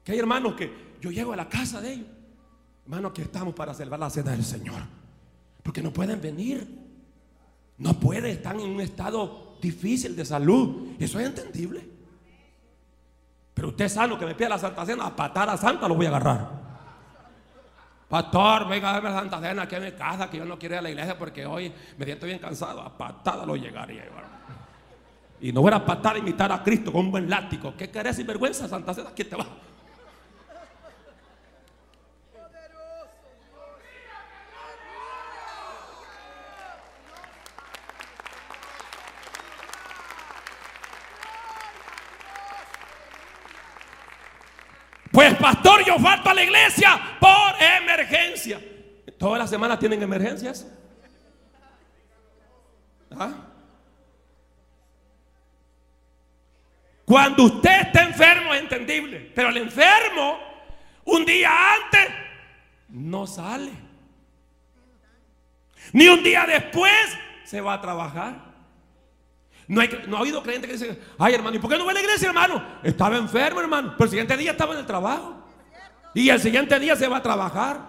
Que hay hermanos que yo llego a la casa de ellos. Hermanos, que estamos para celebrar la cena del Señor. Porque no pueden venir. No pueden, están en un estado difícil de salud. Eso es entendible. Pero usted sano que me pida la Santa Cena, a patar a Santa lo voy a agarrar. Pastor, venga a darme la Santa Cena aquí en mi casa, que yo no quiero ir a la iglesia porque hoy me siento bien cansado. A patada lo llegaría. Y no voy a patar a imitar a Cristo con un buen látigo. ¿Qué querés sin vergüenza, Santa Cena? ¿Quién te va? Pues pastor, yo falto a la iglesia por emergencia. Todas las semanas tienen emergencias. ¿Ah? Cuando usted está enfermo es entendible, pero el enfermo un día antes no sale. Ni un día después se va a trabajar. No, ha habido creyente que dice, ay hermano, ¿y por qué no va a la iglesia, hermano? Estaba enfermo, hermano, pero el siguiente día estaba en el trabajo. Y el siguiente día se va a trabajar.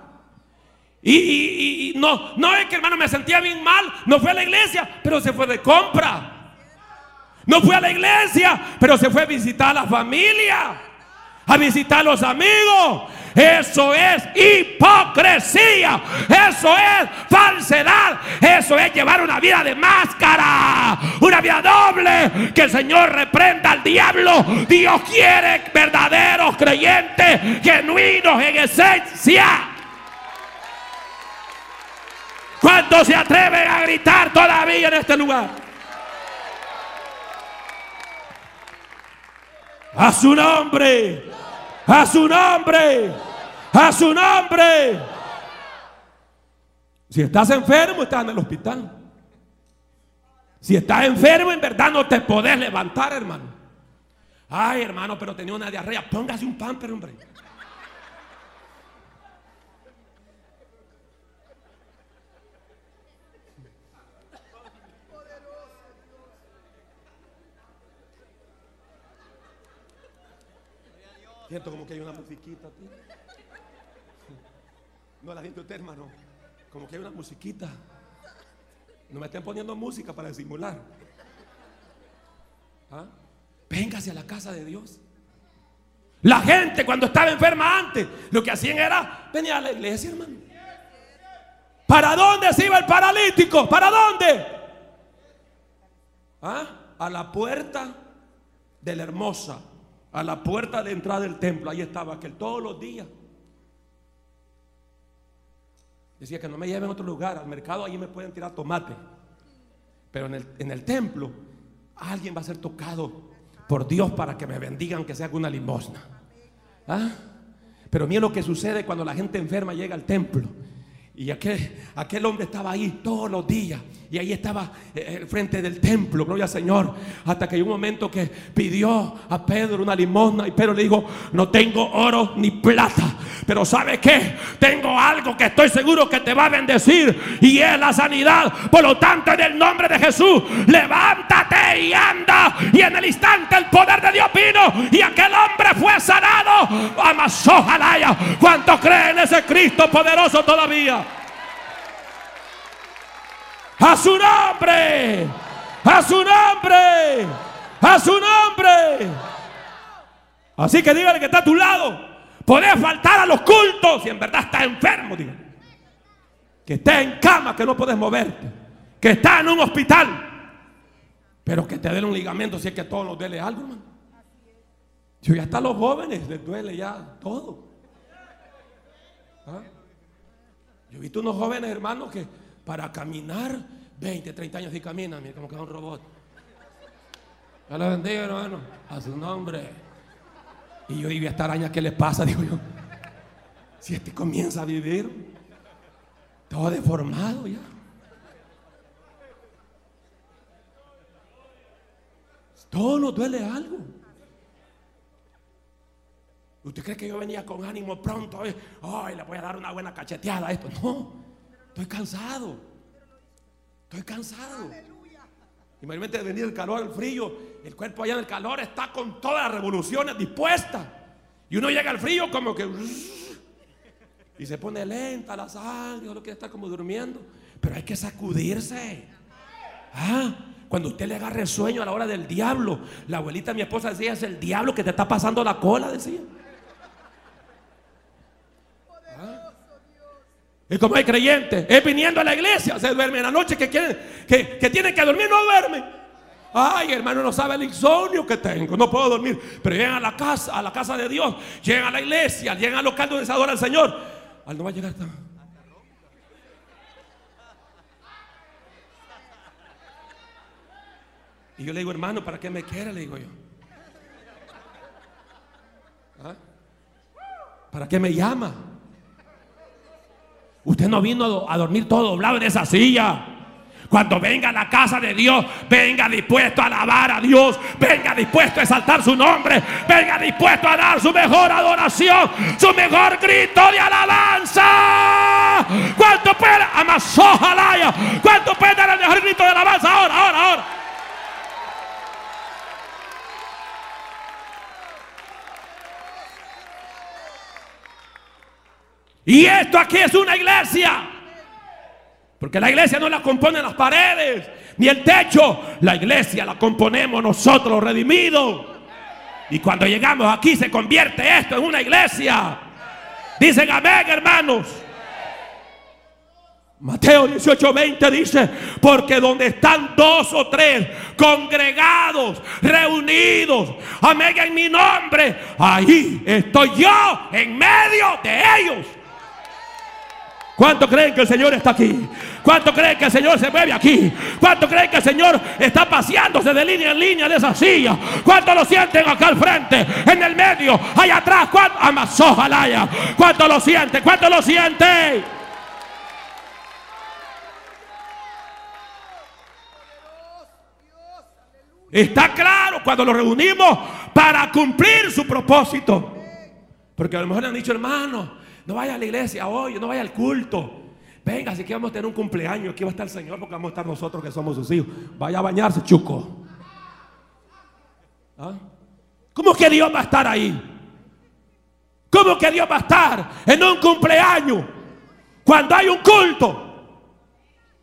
Y, y- y no, no es que hermano me sentía bien mal, no fue a la iglesia, pero se fue de compra. No fue a la iglesia, pero se fue a visitar a la familia, a visitar a los amigos. Eso es hipocresía, eso es falsedad, eso es llevar una vida de máscara, una vida doble. Que el Señor reprenda al diablo. Dios quiere verdaderos creyentes, genuinos en esencia. ¿Cuántos se atreven a gritar todavía en este lugar? A su nombre. A su nombre. A su nombre. Si estás enfermo, estás en el hospital. Si estás enfermo, en verdad no te podés levantar, hermano. Ay, hermano, pero tenía una diarrea. Póngase un pamper, hombre. Siento como que hay una musiquita aquí. No la gente usted, hermano. Como que hay una musiquita. No me estén poniendo música para disimular. ¿Ah? Véngase a la casa de Dios. La gente cuando estaba enferma antes, lo que hacían era venir a la iglesia, hermano. ¿Para dónde se iba el paralítico? ¿Para dónde? ¿Ah? A la puerta de la hermosa, a la puerta de entrada del templo. Ahí estaba aquel todos los días. Decía que no me lleven a otro lugar, al mercado ahí me pueden tirar tomate. Pero en el, en el templo alguien va a ser tocado por Dios para que me bendigan, que sea una limosna. ¿Ah? Pero mira lo que sucede cuando la gente enferma llega al templo. Y aquel, aquel hombre estaba ahí todos los días. Y ahí estaba eh, eh, frente del templo, gloria al Señor. Hasta que hay un momento que pidió a Pedro una limosna. Y Pedro le dijo: No tengo oro ni plata. Pero ¿sabe qué? Tengo algo que estoy seguro que te va a bendecir. Y es la sanidad. Por lo tanto, en el nombre de Jesús, levántate y anda. Y en el instante el poder de Dios vino. Y aquel hombre fue sanado. Amasó jalaya. ¿Cuántos creen en ese Cristo poderoso todavía? A su nombre. A su nombre. A su nombre. Así que dígale que está a tu lado. Podés faltar a los cultos si en verdad estás enfermo. Dígale. Que estés en cama, que no puedes moverte. Que estás en un hospital. Pero que te den un ligamento si es que todos nos duele algo, hermano. Yo ya hasta a los jóvenes les duele ya todo. ¿Ah? Yo he visto unos jóvenes hermanos que para caminar 20, 30 años y caminan, mira, como que es un robot. Ya lo bendiga, hermano, a su nombre. Y yo digo, ¿y a esta araña qué le pasa? Digo yo. Si este comienza a vivir todo deformado ya. Todo nos duele algo. ¿Usted cree que yo venía con ánimo pronto? Ay, le voy a dar una buena cacheteada a esto. No, estoy cansado. Estoy cansado. De venir el calor al frío, el cuerpo allá en el calor está con todas las revoluciones dispuestas. Y uno llega al frío como que... Y se pone lenta la sangre, uno quiere estar como durmiendo. Pero hay que sacudirse. Ah, cuando usted le agarre el sueño a la hora del diablo, la abuelita de mi esposa decía, es el diablo que te está pasando la cola, decía. Y como hay creyentes, es viniendo a la iglesia, se duerme en la noche que quieren, que, que tienen que dormir, no duermen. Ay, hermano, no sabe el insomnio que tengo, no puedo dormir. Pero llegan a la casa, a la casa de Dios, llegan a la iglesia, llegan al local donde se adora al Señor. Al no va a llegar tan. Y yo le digo, hermano, ¿para qué me quiere? Le digo yo. ¿Ah? ¿Para qué me llama? Usted no vino a dormir todo doblado en esa silla. Cuando venga a la casa de Dios, venga dispuesto a alabar a Dios, venga dispuesto a exaltar su nombre, venga dispuesto a dar su mejor adoración, su mejor grito de alabanza. ¿Cuánto puede? Amazojalaya. ¿Cuánto puede dar el mejor grito de alabanza ahora, ahora, ahora? Y esto aquí es una iglesia. Porque la iglesia no la componen las paredes ni el techo. La iglesia la componemos nosotros redimidos. Y cuando llegamos aquí se convierte esto en una iglesia. Dicen amén, hermanos. Mateo 18, 20 dice, porque donde están dos o tres congregados, reunidos, amén, en mi nombre, ahí estoy yo en medio de ellos. ¿Cuánto creen que el Señor está aquí? ¿Cuánto creen que el Señor se mueve aquí? ¿Cuánto creen que el Señor está paseándose de línea en línea de esa silla? ¿Cuánto lo sienten acá al frente? En el medio, allá atrás. ¿Cuánto? Amazojalaya. ¿Cuánto lo sienten? ¿Cuánto lo sienten? Está claro cuando lo reunimos para cumplir su propósito. Porque a lo mejor le han dicho, hermano, no vaya a la iglesia hoy, no vaya al culto. Venga, si que vamos a tener un cumpleaños, aquí va a estar el Señor porque vamos a estar nosotros que somos sus hijos. Vaya a bañarse, chuco. ¿Ah? ¿Cómo que Dios va a estar ahí? ¿Cómo que Dios va a estar en un cumpleaños? Cuando hay un culto.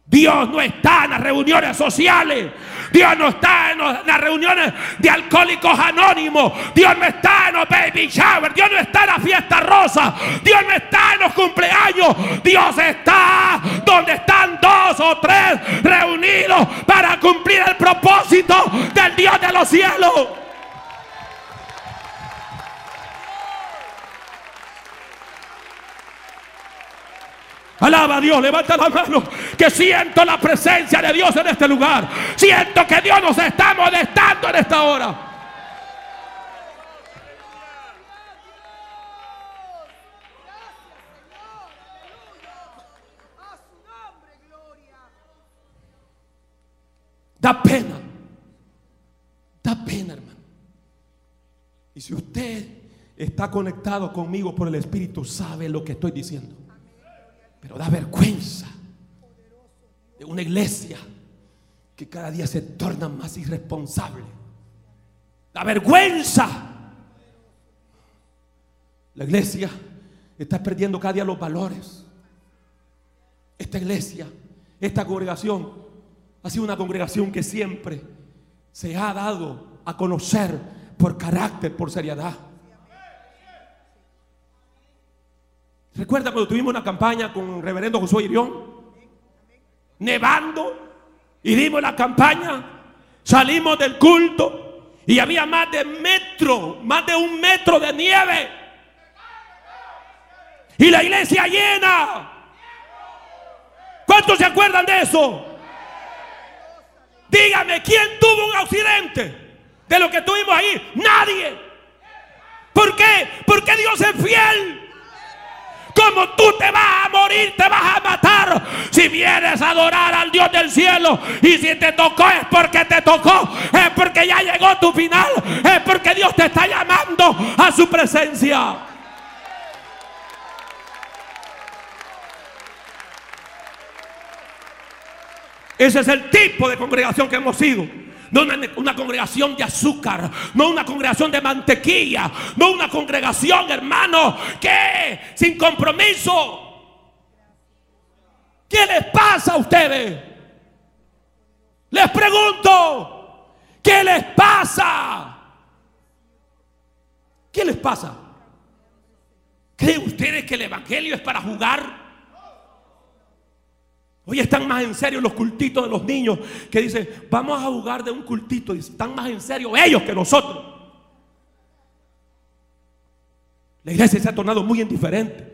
Dios no está en las reuniones sociales. Dios no está en las reuniones de alcohólicos anónimos. Dios no está en los baby shower. Dios no está en la fiesta rosa. Dios no está en los cumpleaños. Dios está donde están dos o tres reunidos para cumplir el propósito del Dios de los cielos. Alaba a Dios, levanta la mano. Que siento la presencia de Dios en este lugar. Siento que Dios nos está molestando en esta hora. Da pena. Da pena, hermano. Y si usted está conectado conmigo por el Espíritu, sabe lo que estoy diciendo. Pero da vergüenza de una iglesia que cada día se torna más irresponsable. Da vergüenza. La iglesia está perdiendo cada día los valores. Esta iglesia, esta congregación, ha sido una congregación que siempre se ha dado a conocer por carácter, por seriedad. Recuerda cuando tuvimos una campaña con el reverendo Josué Irión, nevando, y la campaña, salimos del culto y había más de metro, más de un metro de nieve. Y la iglesia llena. ¿Cuántos se acuerdan de eso? Dígame, ¿quién tuvo un accidente de lo que tuvimos ahí? Nadie. ¿Por qué? Porque Dios es fiel. Como tú te vas a morir, te vas a matar. Si vienes a adorar al Dios del cielo y si te tocó es porque te tocó, es porque ya llegó tu final, es porque Dios te está llamando a su presencia. Ese es el tipo de congregación que hemos sido. No una, congregación de azúcar, no una congregación de mantequilla, no una congregación, hermano, que sin compromiso. ¿Qué les pasa a ustedes? Les pregunto, ¿qué les pasa? ¿Qué les pasa? ¿Creen ustedes que el Evangelio es para jugar? Hoy están más en serio los cultitos de los niños que dicen, vamos a jugar de un cultito. Y están más en serio ellos que nosotros. La iglesia se ha tornado muy indiferente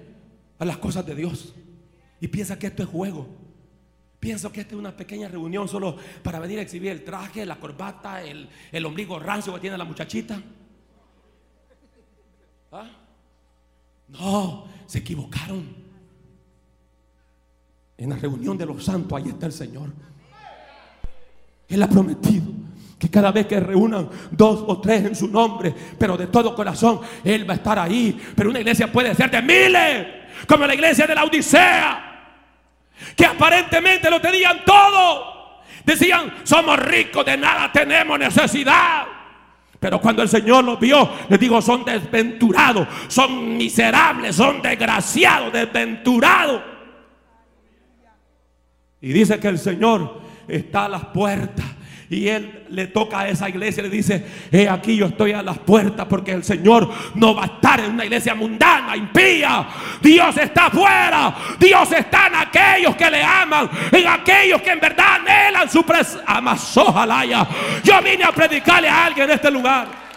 a las cosas de Dios. Y piensa que esto es juego. Pienso que esta es una pequeña reunión solo para venir a exhibir el traje, la corbata, el, el ombligo rancio que tiene la muchachita. ¿Ah? No, se equivocaron. En la reunión de los santos, ahí está el Señor. Él ha prometido que cada vez que reúnan dos o tres en su nombre, pero de todo corazón, Él va a estar ahí. Pero una iglesia puede ser de miles, como la iglesia de la Odisea, que aparentemente lo tenían todo. Decían, somos ricos, de nada tenemos necesidad. Pero cuando el Señor los vio, les digo, son desventurados, son miserables, son desgraciados, desventurados. Y dice que el Señor está a las puertas. Y él le toca a esa iglesia y le dice, he aquí yo estoy a las puertas porque el Señor no va a estar en una iglesia mundana, impía. Dios está afuera. Dios está en aquellos que le aman, en aquellos que en verdad anhelan su presencia. Yo vine a predicarle a alguien en este lugar.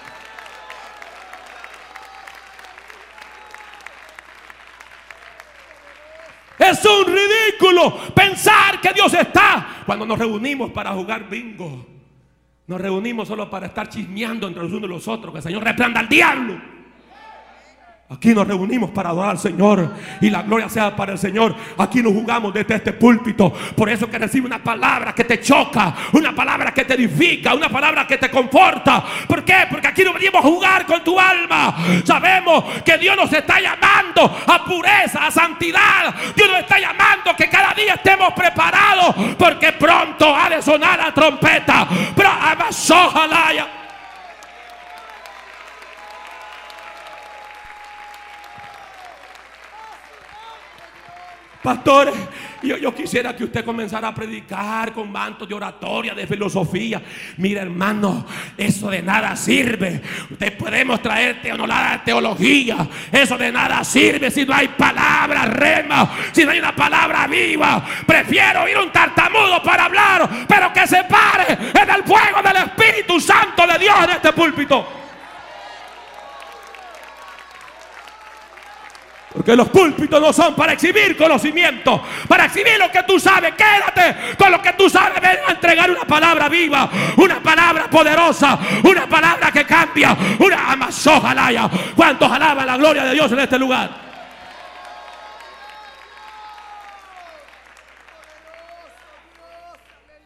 Es un ridículo pensar que Dios está cuando nos reunimos para jugar bingo. Nos reunimos solo para estar chismeando entre los unos y los otros. Que el Señor reprenda al diablo. Aquí nos reunimos para adorar al Señor y la gloria sea para el Señor. Aquí nos jugamos desde este púlpito. Por eso que recibe una palabra que te choca, una palabra que te edifica, una palabra que te conforta. ¿Por qué? Porque aquí no venimos a jugar con tu alma. Sabemos que Dios nos está llamando a pureza, a santidad. Dios nos está llamando que cada día estemos preparados porque pronto ha de sonar la trompeta. Pero ojalá. Pastores, yo, yo, quisiera que usted comenzara a predicar con mantos de oratoria, de filosofía. Mira, hermano, eso de nada sirve. Usted podemos traer teología, teología. Eso de nada sirve si no hay palabra rema, si no hay una palabra viva. Prefiero ir un tartamudo para hablar, pero que se pare en el fuego del Espíritu Santo de Dios en este púlpito. Porque los púlpitos no son para exhibir conocimiento, para exhibir lo que tú sabes. Quédate con lo que tú sabes. Ven a entregar una palabra viva, una palabra poderosa, una palabra que cambia, una amazojalaya. ¿Cuántos alaban la gloria de Dios en este lugar?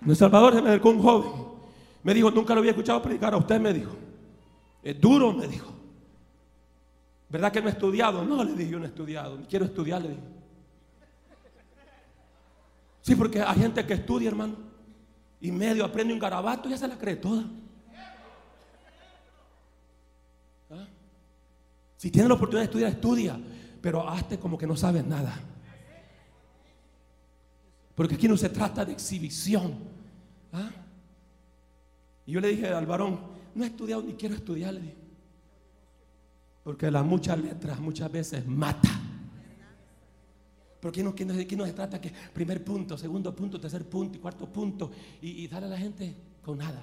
En El Salvador se me acercó un joven. Me dijo, nunca lo había escuchado predicar a usted, me dijo. Es duro, me dijo. ¿Verdad que no he estudiado? No, le dije yo no he estudiado, quiero estudiar, le dije. Sí, porque hay gente que estudia, hermano, y medio aprende un garabato y ya se la cree toda. ¿Ah? Si tienes la oportunidad de estudiar, estudia, pero hazte como que no sabes nada. Porque aquí no se trata de exhibición. ¿Ah? Y yo le dije al varón, no he estudiado ni quiero estudiar, le dije. Porque las muchas letras muchas veces mata. Porque aquí no, aquí no se trata que primer punto, segundo punto, tercer punto y cuarto punto y, y darle a la gente con nada.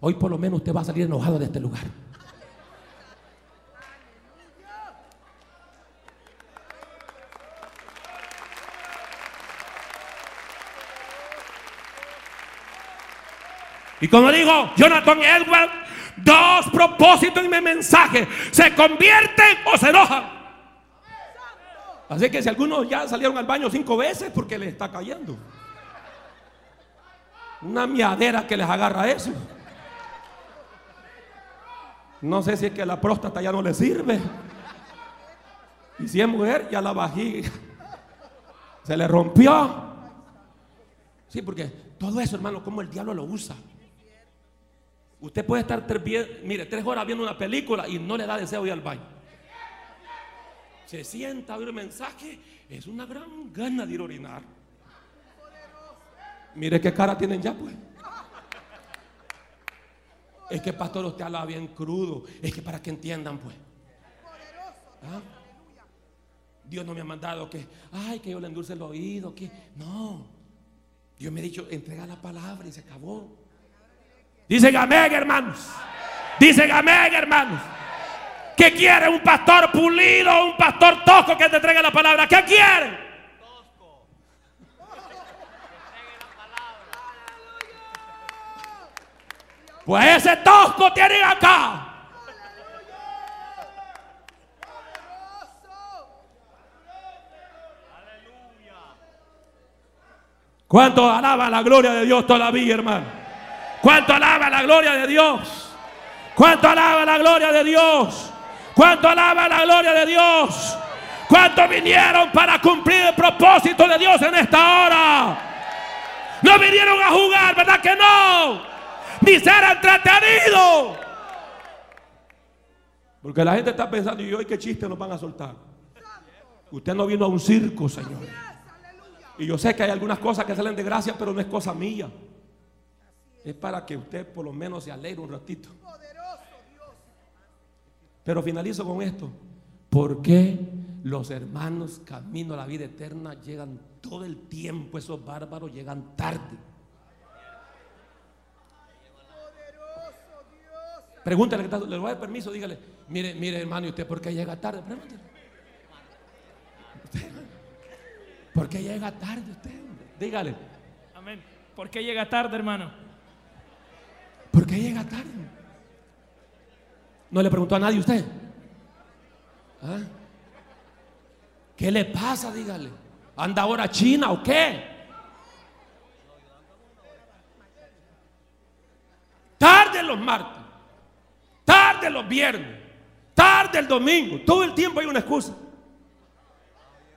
Hoy por lo menos usted va a salir enojado de este lugar. Y como digo, Jonathan Edwards, dos propósitos en mi mensaje. Se convierten o se enojan. Así que si algunos ya salieron al baño cinco veces porque les está cayendo. Una miadera que les agarra eso. No sé si es que la próstata ya no le sirve. Y si es mujer, ya la vajiga se le rompió. Sí, porque todo eso, hermano, como el diablo lo usa. Usted puede estar tres, mire, tres horas viendo una película y no le da deseo ir al baño. Se sienta a oír el mensaje, es una gran gana de ir a orinar. Mire qué cara tienen ya, pues. Es que pastor, usted habla bien crudo. Es que para que entiendan, pues. ¿Ah? Dios no me ha mandado que, ay, que yo le endulce el oído, que no. Dios me ha dicho, entrega la palabra y se acabó. Dicen amén, hermanos. Dicen amén, hermanos. ¿Qué quiere un pastor pulido un pastor tosco que te entregue la palabra? ¿Qué quiere? Pues ese tosco tiene acá. ¿Cuánto alaba la gloria de Dios todavía, hermano? ¿Cuánto alaba la gloria de Dios? ¿Cuánto alaba la gloria de Dios? ¿Cuánto alaba la gloria de Dios? ¿Cuántos vinieron para cumplir el propósito de Dios en esta hora? No vinieron a jugar, ¿verdad que no? Ni ser entretenidos. Porque la gente está pensando, ¿y hoy qué chiste nos van a soltar? Usted no vino a un circo, Señor. Y yo sé que hay algunas cosas que salen de gracia, pero no es cosa mía. Es para que usted por lo menos se alegre un ratito. Pero finalizo con esto. ¿Por qué los hermanos camino a la vida eterna llegan todo el tiempo? Esos bárbaros llegan tarde. Pregúntale, que está- le voy a dar permiso, dígale, mire, mire hermano, ¿y usted por qué llega tarde? Pregúntale. ¿Por qué llega tarde usted? hombre? Dígale, Amén. ¿Por qué llega tarde, hermano? ¿Por qué llega tarde? No le preguntó a nadie usted. ¿Ah? ¿Qué le pasa? Dígale. ¿Anda ahora China o qué? Tarde los martes, tarde los viernes, tarde el domingo. Todo el tiempo hay una excusa.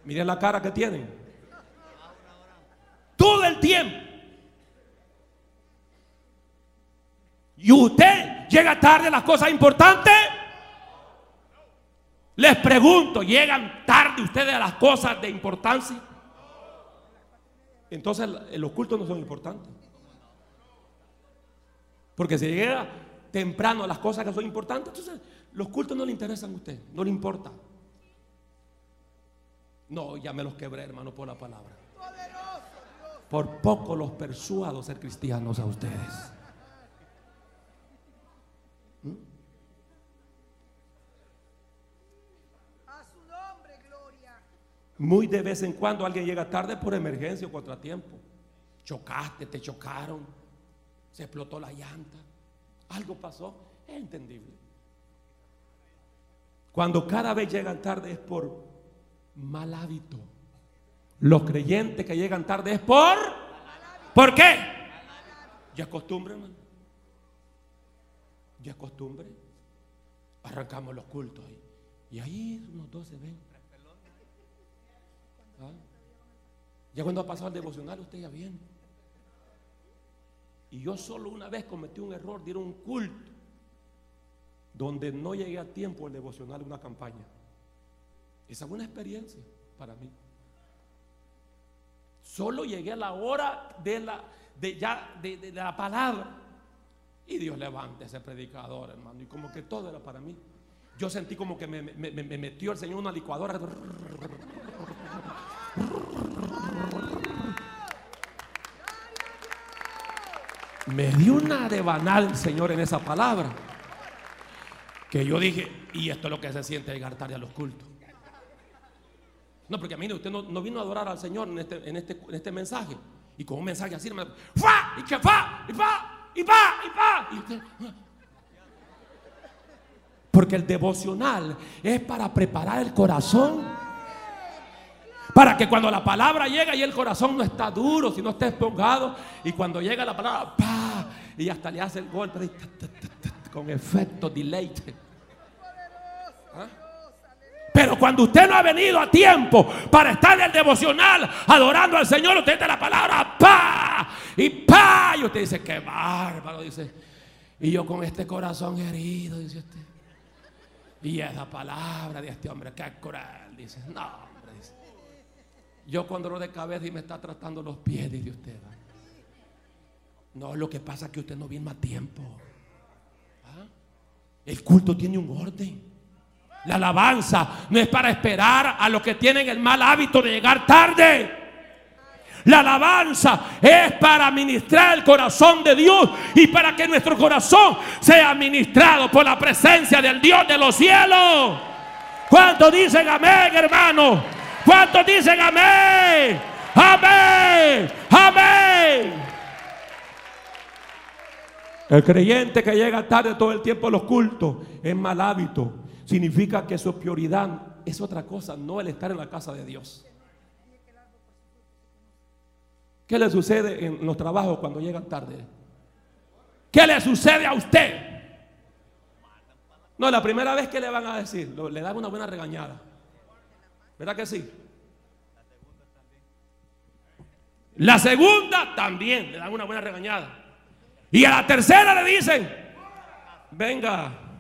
Miren la cara que tienen. Todo el tiempo. Y usted llega tarde a las cosas importantes. Les pregunto, ¿llegan tarde ustedes a las cosas de importancia? Entonces los cultos no son importantes. Porque si llega temprano a las cosas que son importantes, entonces los cultos no le interesan a usted, no le importa. No, ya me los quebré, hermano, por la palabra. Por poco los persuado a ser cristianos a ustedes. A su nombre, gloria. Muy de vez en cuando alguien llega tarde por emergencia o contratiempo. Chocaste, te chocaron, se explotó la llanta, algo pasó, es entendible. Cuando cada vez llegan tarde es por mal hábito. Los creyentes que llegan tarde es por... ¿Por qué? Ya hermano. Ya es costumbre. Arrancamos los cultos y, y ahí unos dos se ven. ¿Ah? Ya cuando ha pasado el devocional, usted ya viene. Y yo solo una vez cometí un error, dieron un culto donde no llegué a tiempo el devocional de una campaña. Esa fue una experiencia para mí. Solo llegué a la hora de la, de ya, de, de la palabra. Y Dios levanta ese predicador, hermano. Y como que todo era para mí. Yo sentí como que me, me- me- me metió el Señor una licuadora. Me dio una devanada el Señor en esa palabra. Que yo dije, y esto es lo que se siente llegar tarde a los cultos. No, porque a mí usted no, no vino a adorar al Señor en este, en este, en este mensaje. Y con un mensaje así. Y que fa, y fa, y fa, y usted, ah. Porque el devocional es para preparar el corazón. Para que cuando la palabra llega y el corazón no está duro, sino está esponjado. Y cuando llega la palabra, ¡pa! Y hasta le hace el golpe con efecto deleite. Pero cuando usted no ha venido a tiempo para estar en el devocional adorando al Señor, usted da la palabra, ¡pa! y ¡pa! Y usted dice, qué bárbaro, dice. Y yo con este corazón herido, dice usted. Y esa palabra de este hombre, qué cruel, dice. No, hombre, dice. Yo con dolor de cabeza y me está tratando los pies, dice usted. No, lo que pasa es que usted no viene a tiempo. ¿Ah? El culto tiene un orden. La alabanza no es para esperar a los que tienen el mal hábito de llegar tarde. La alabanza es para ministrar el corazón de Dios y para que nuestro corazón sea ministrado por la presencia del Dios de los cielos. ¿Cuántos dicen amén, hermano? ¿Cuántos dicen amén? Amén. Amén. El creyente que llega tarde todo el tiempo a los cultos es mal hábito. Significa que su prioridad es otra cosa, no el estar en la casa de Dios. ¿Qué le sucede en los trabajos cuando llegan tarde? ¿Qué le sucede a usted? No, la primera vez que le van a decir, le dan una buena regañada. ¿Verdad que sí? La segunda también le dan una buena regañada. Y a la tercera le dicen, venga,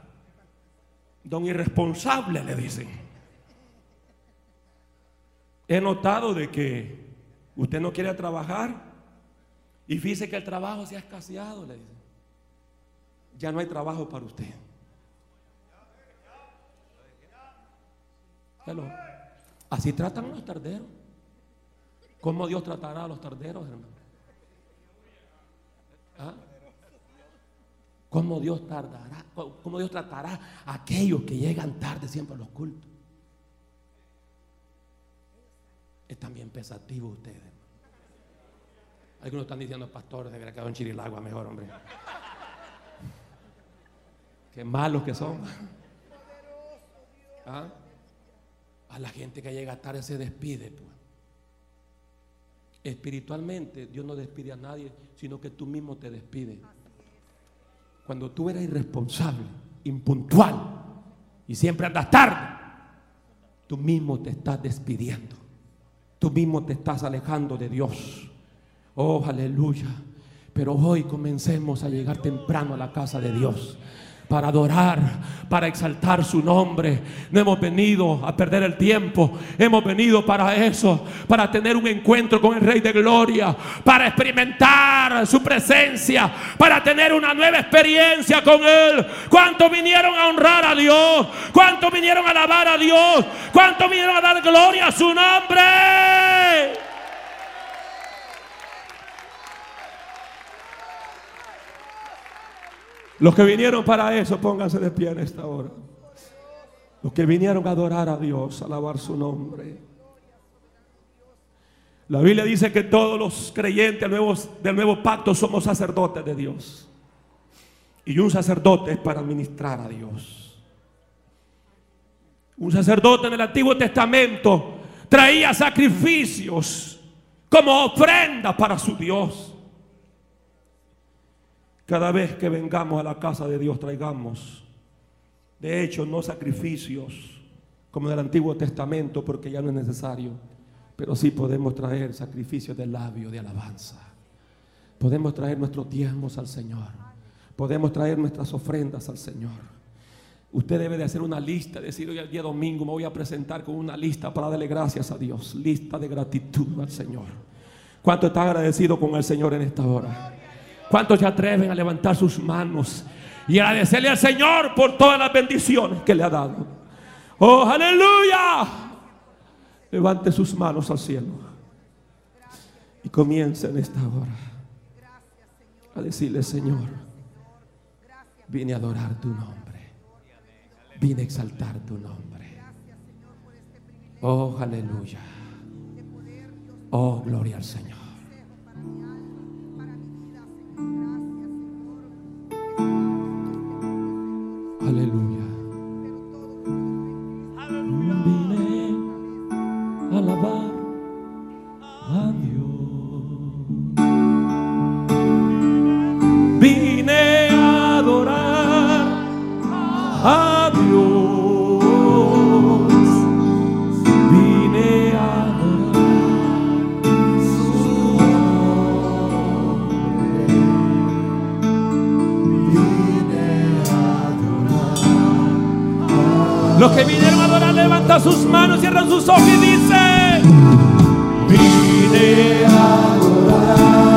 don irresponsable, le dicen. He notado de que usted no quiere trabajar y fíjese que el trabajo se ha escaseado, le dicen. Ya no hay trabajo para usted. Así tratan los tarderos. ¿Cómo Dios tratará a los tarderos, hermano? ¿Ah? ¿Cómo Dios tardará? ¿Cómo Dios tratará a aquellos que llegan tarde siempre a los cultos? Es también pesativo ustedes. Algunos están diciendo, pastor, debería quedar en Chirilagua mejor, hombre. Qué malos que son. ¿Ah? A la gente que llega tarde se despide. Pues. Espiritualmente, Dios no despide a nadie, sino que tú mismo te despides. Cuando tú eres irresponsable, impuntual y siempre andas tarde, tú mismo te estás despidiendo. Tú mismo te estás alejando de Dios. Oh, aleluya. Pero hoy comencemos a llegar temprano a la casa de Dios para adorar, para exaltar su nombre. No hemos venido a perder el tiempo, hemos venido para eso, para tener un encuentro con el Rey de Gloria, para experimentar su presencia, para tener una nueva experiencia con Él. ¿Cuántos vinieron a honrar a Dios? ¿Cuántos vinieron a alabar a Dios? ¿Cuántos vinieron a dar gloria a su nombre? Los que vinieron para eso, pónganse de pie en esta hora. Los que vinieron a adorar a Dios, a alabar su nombre. La Biblia dice que todos los creyentes del nuevo, pacto somos sacerdotes de Dios. Y un sacerdote es para administrar a Dios. Un sacerdote en el Antiguo Testamento traía sacrificios como ofrenda para su Dios. Cada vez que vengamos a la casa de Dios traigamos, de hecho, no sacrificios como en el Antiguo Testamento, porque ya no es necesario, pero sí podemos traer sacrificios de labio, de alabanza. Podemos traer nuestros diezmos al Señor. Podemos traer nuestras ofrendas al Señor. Usted debe de hacer una lista, decir hoy el día domingo me voy a presentar con una lista para darle gracias a Dios, lista de gratitud al Señor. ¿Cuánto está agradecido con el Señor en esta hora? ¿Cuántos se atreven a levantar sus manos y agradecerle al Señor por todas las bendiciones que le ha dado? Oh, aleluya. Levante sus manos al cielo y comience en esta hora a decirle, Señor, vine a adorar tu nombre, vine a exaltar tu nombre. Oh, aleluya. Oh, gloria al Señor. Aleluya. Los que vinieron a adorar levantan sus manos, cierran sus ojos y dicen, vine a adorar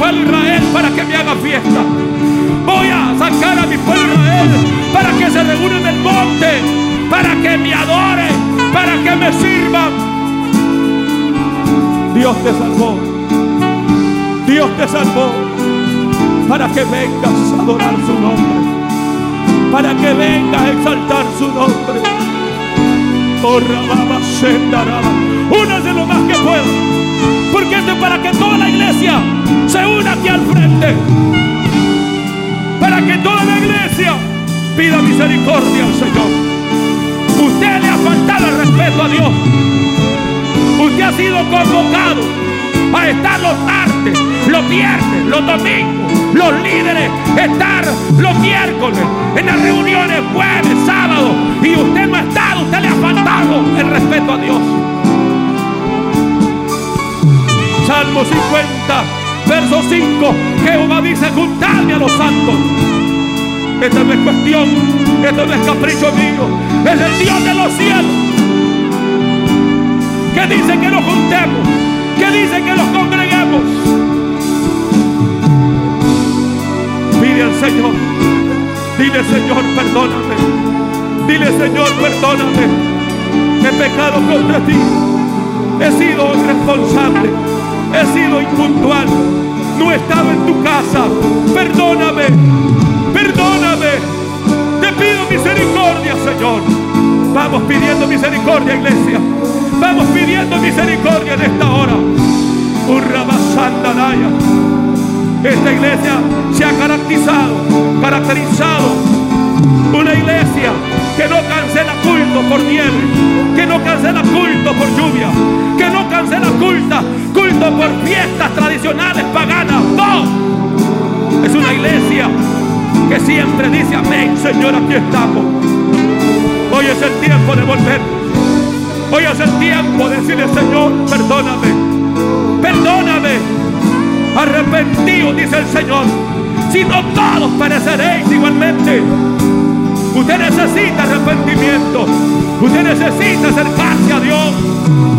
pueblo Israel para que me haga fiesta. Voy a sacar a mi pueblo Israel para que se reúnan en el monte, para que me adoren, para que me sirvan. Dios te salvó. Dios te salvó para que vengas a adorar su nombre. Para que vengas a exaltar su nombre. Oh, rababa, sendaraba. Únase lo más que pueda. Porque esto es para que toda la iglesia Para que toda la iglesia pida misericordia al Señor. Usted le ha faltado el respeto a Dios. Usted ha sido convocado a estar los martes, los viernes, los domingos, los líderes, estar los miércoles, en las reuniones jueves, sábado, y usted no ha estado, usted le ha faltado el respeto a Dios. Salmo 50, verso 5, Jehová dice, juntadme a los santos. Esta no es cuestión, esto no es capricho mío, es el Dios de los cielos. Que dice que nos juntemos, que dice que nos congreguemos. Pide al Señor, dile Señor, perdóname, dile Señor, perdóname, he pecado contra ti, he sido irresponsable, he sido impuntual, no he estado en tu casa, perdóname, perdóname, te pido misericordia, Señor. Vamos pidiendo misericordia, iglesia. Vamos pidiendo misericordia en esta hora. Esta iglesia se ha caracterizado, caracterizado una iglesia que no cancela culto por nieve, que no cancela culto por lluvia, que no cancela culto, culto por fiestas tradicionales paganas. No, es una iglesia que siempre dice amén Señor, aquí estamos. Hoy es el tiempo de volver. Hoy es el tiempo de decirle, Señor, perdóname. Perdóname. Arrepentido, dice el Señor. Si no todos pereceréis igualmente. Usted necesita arrepentimiento. Usted necesita acercarse a Dios.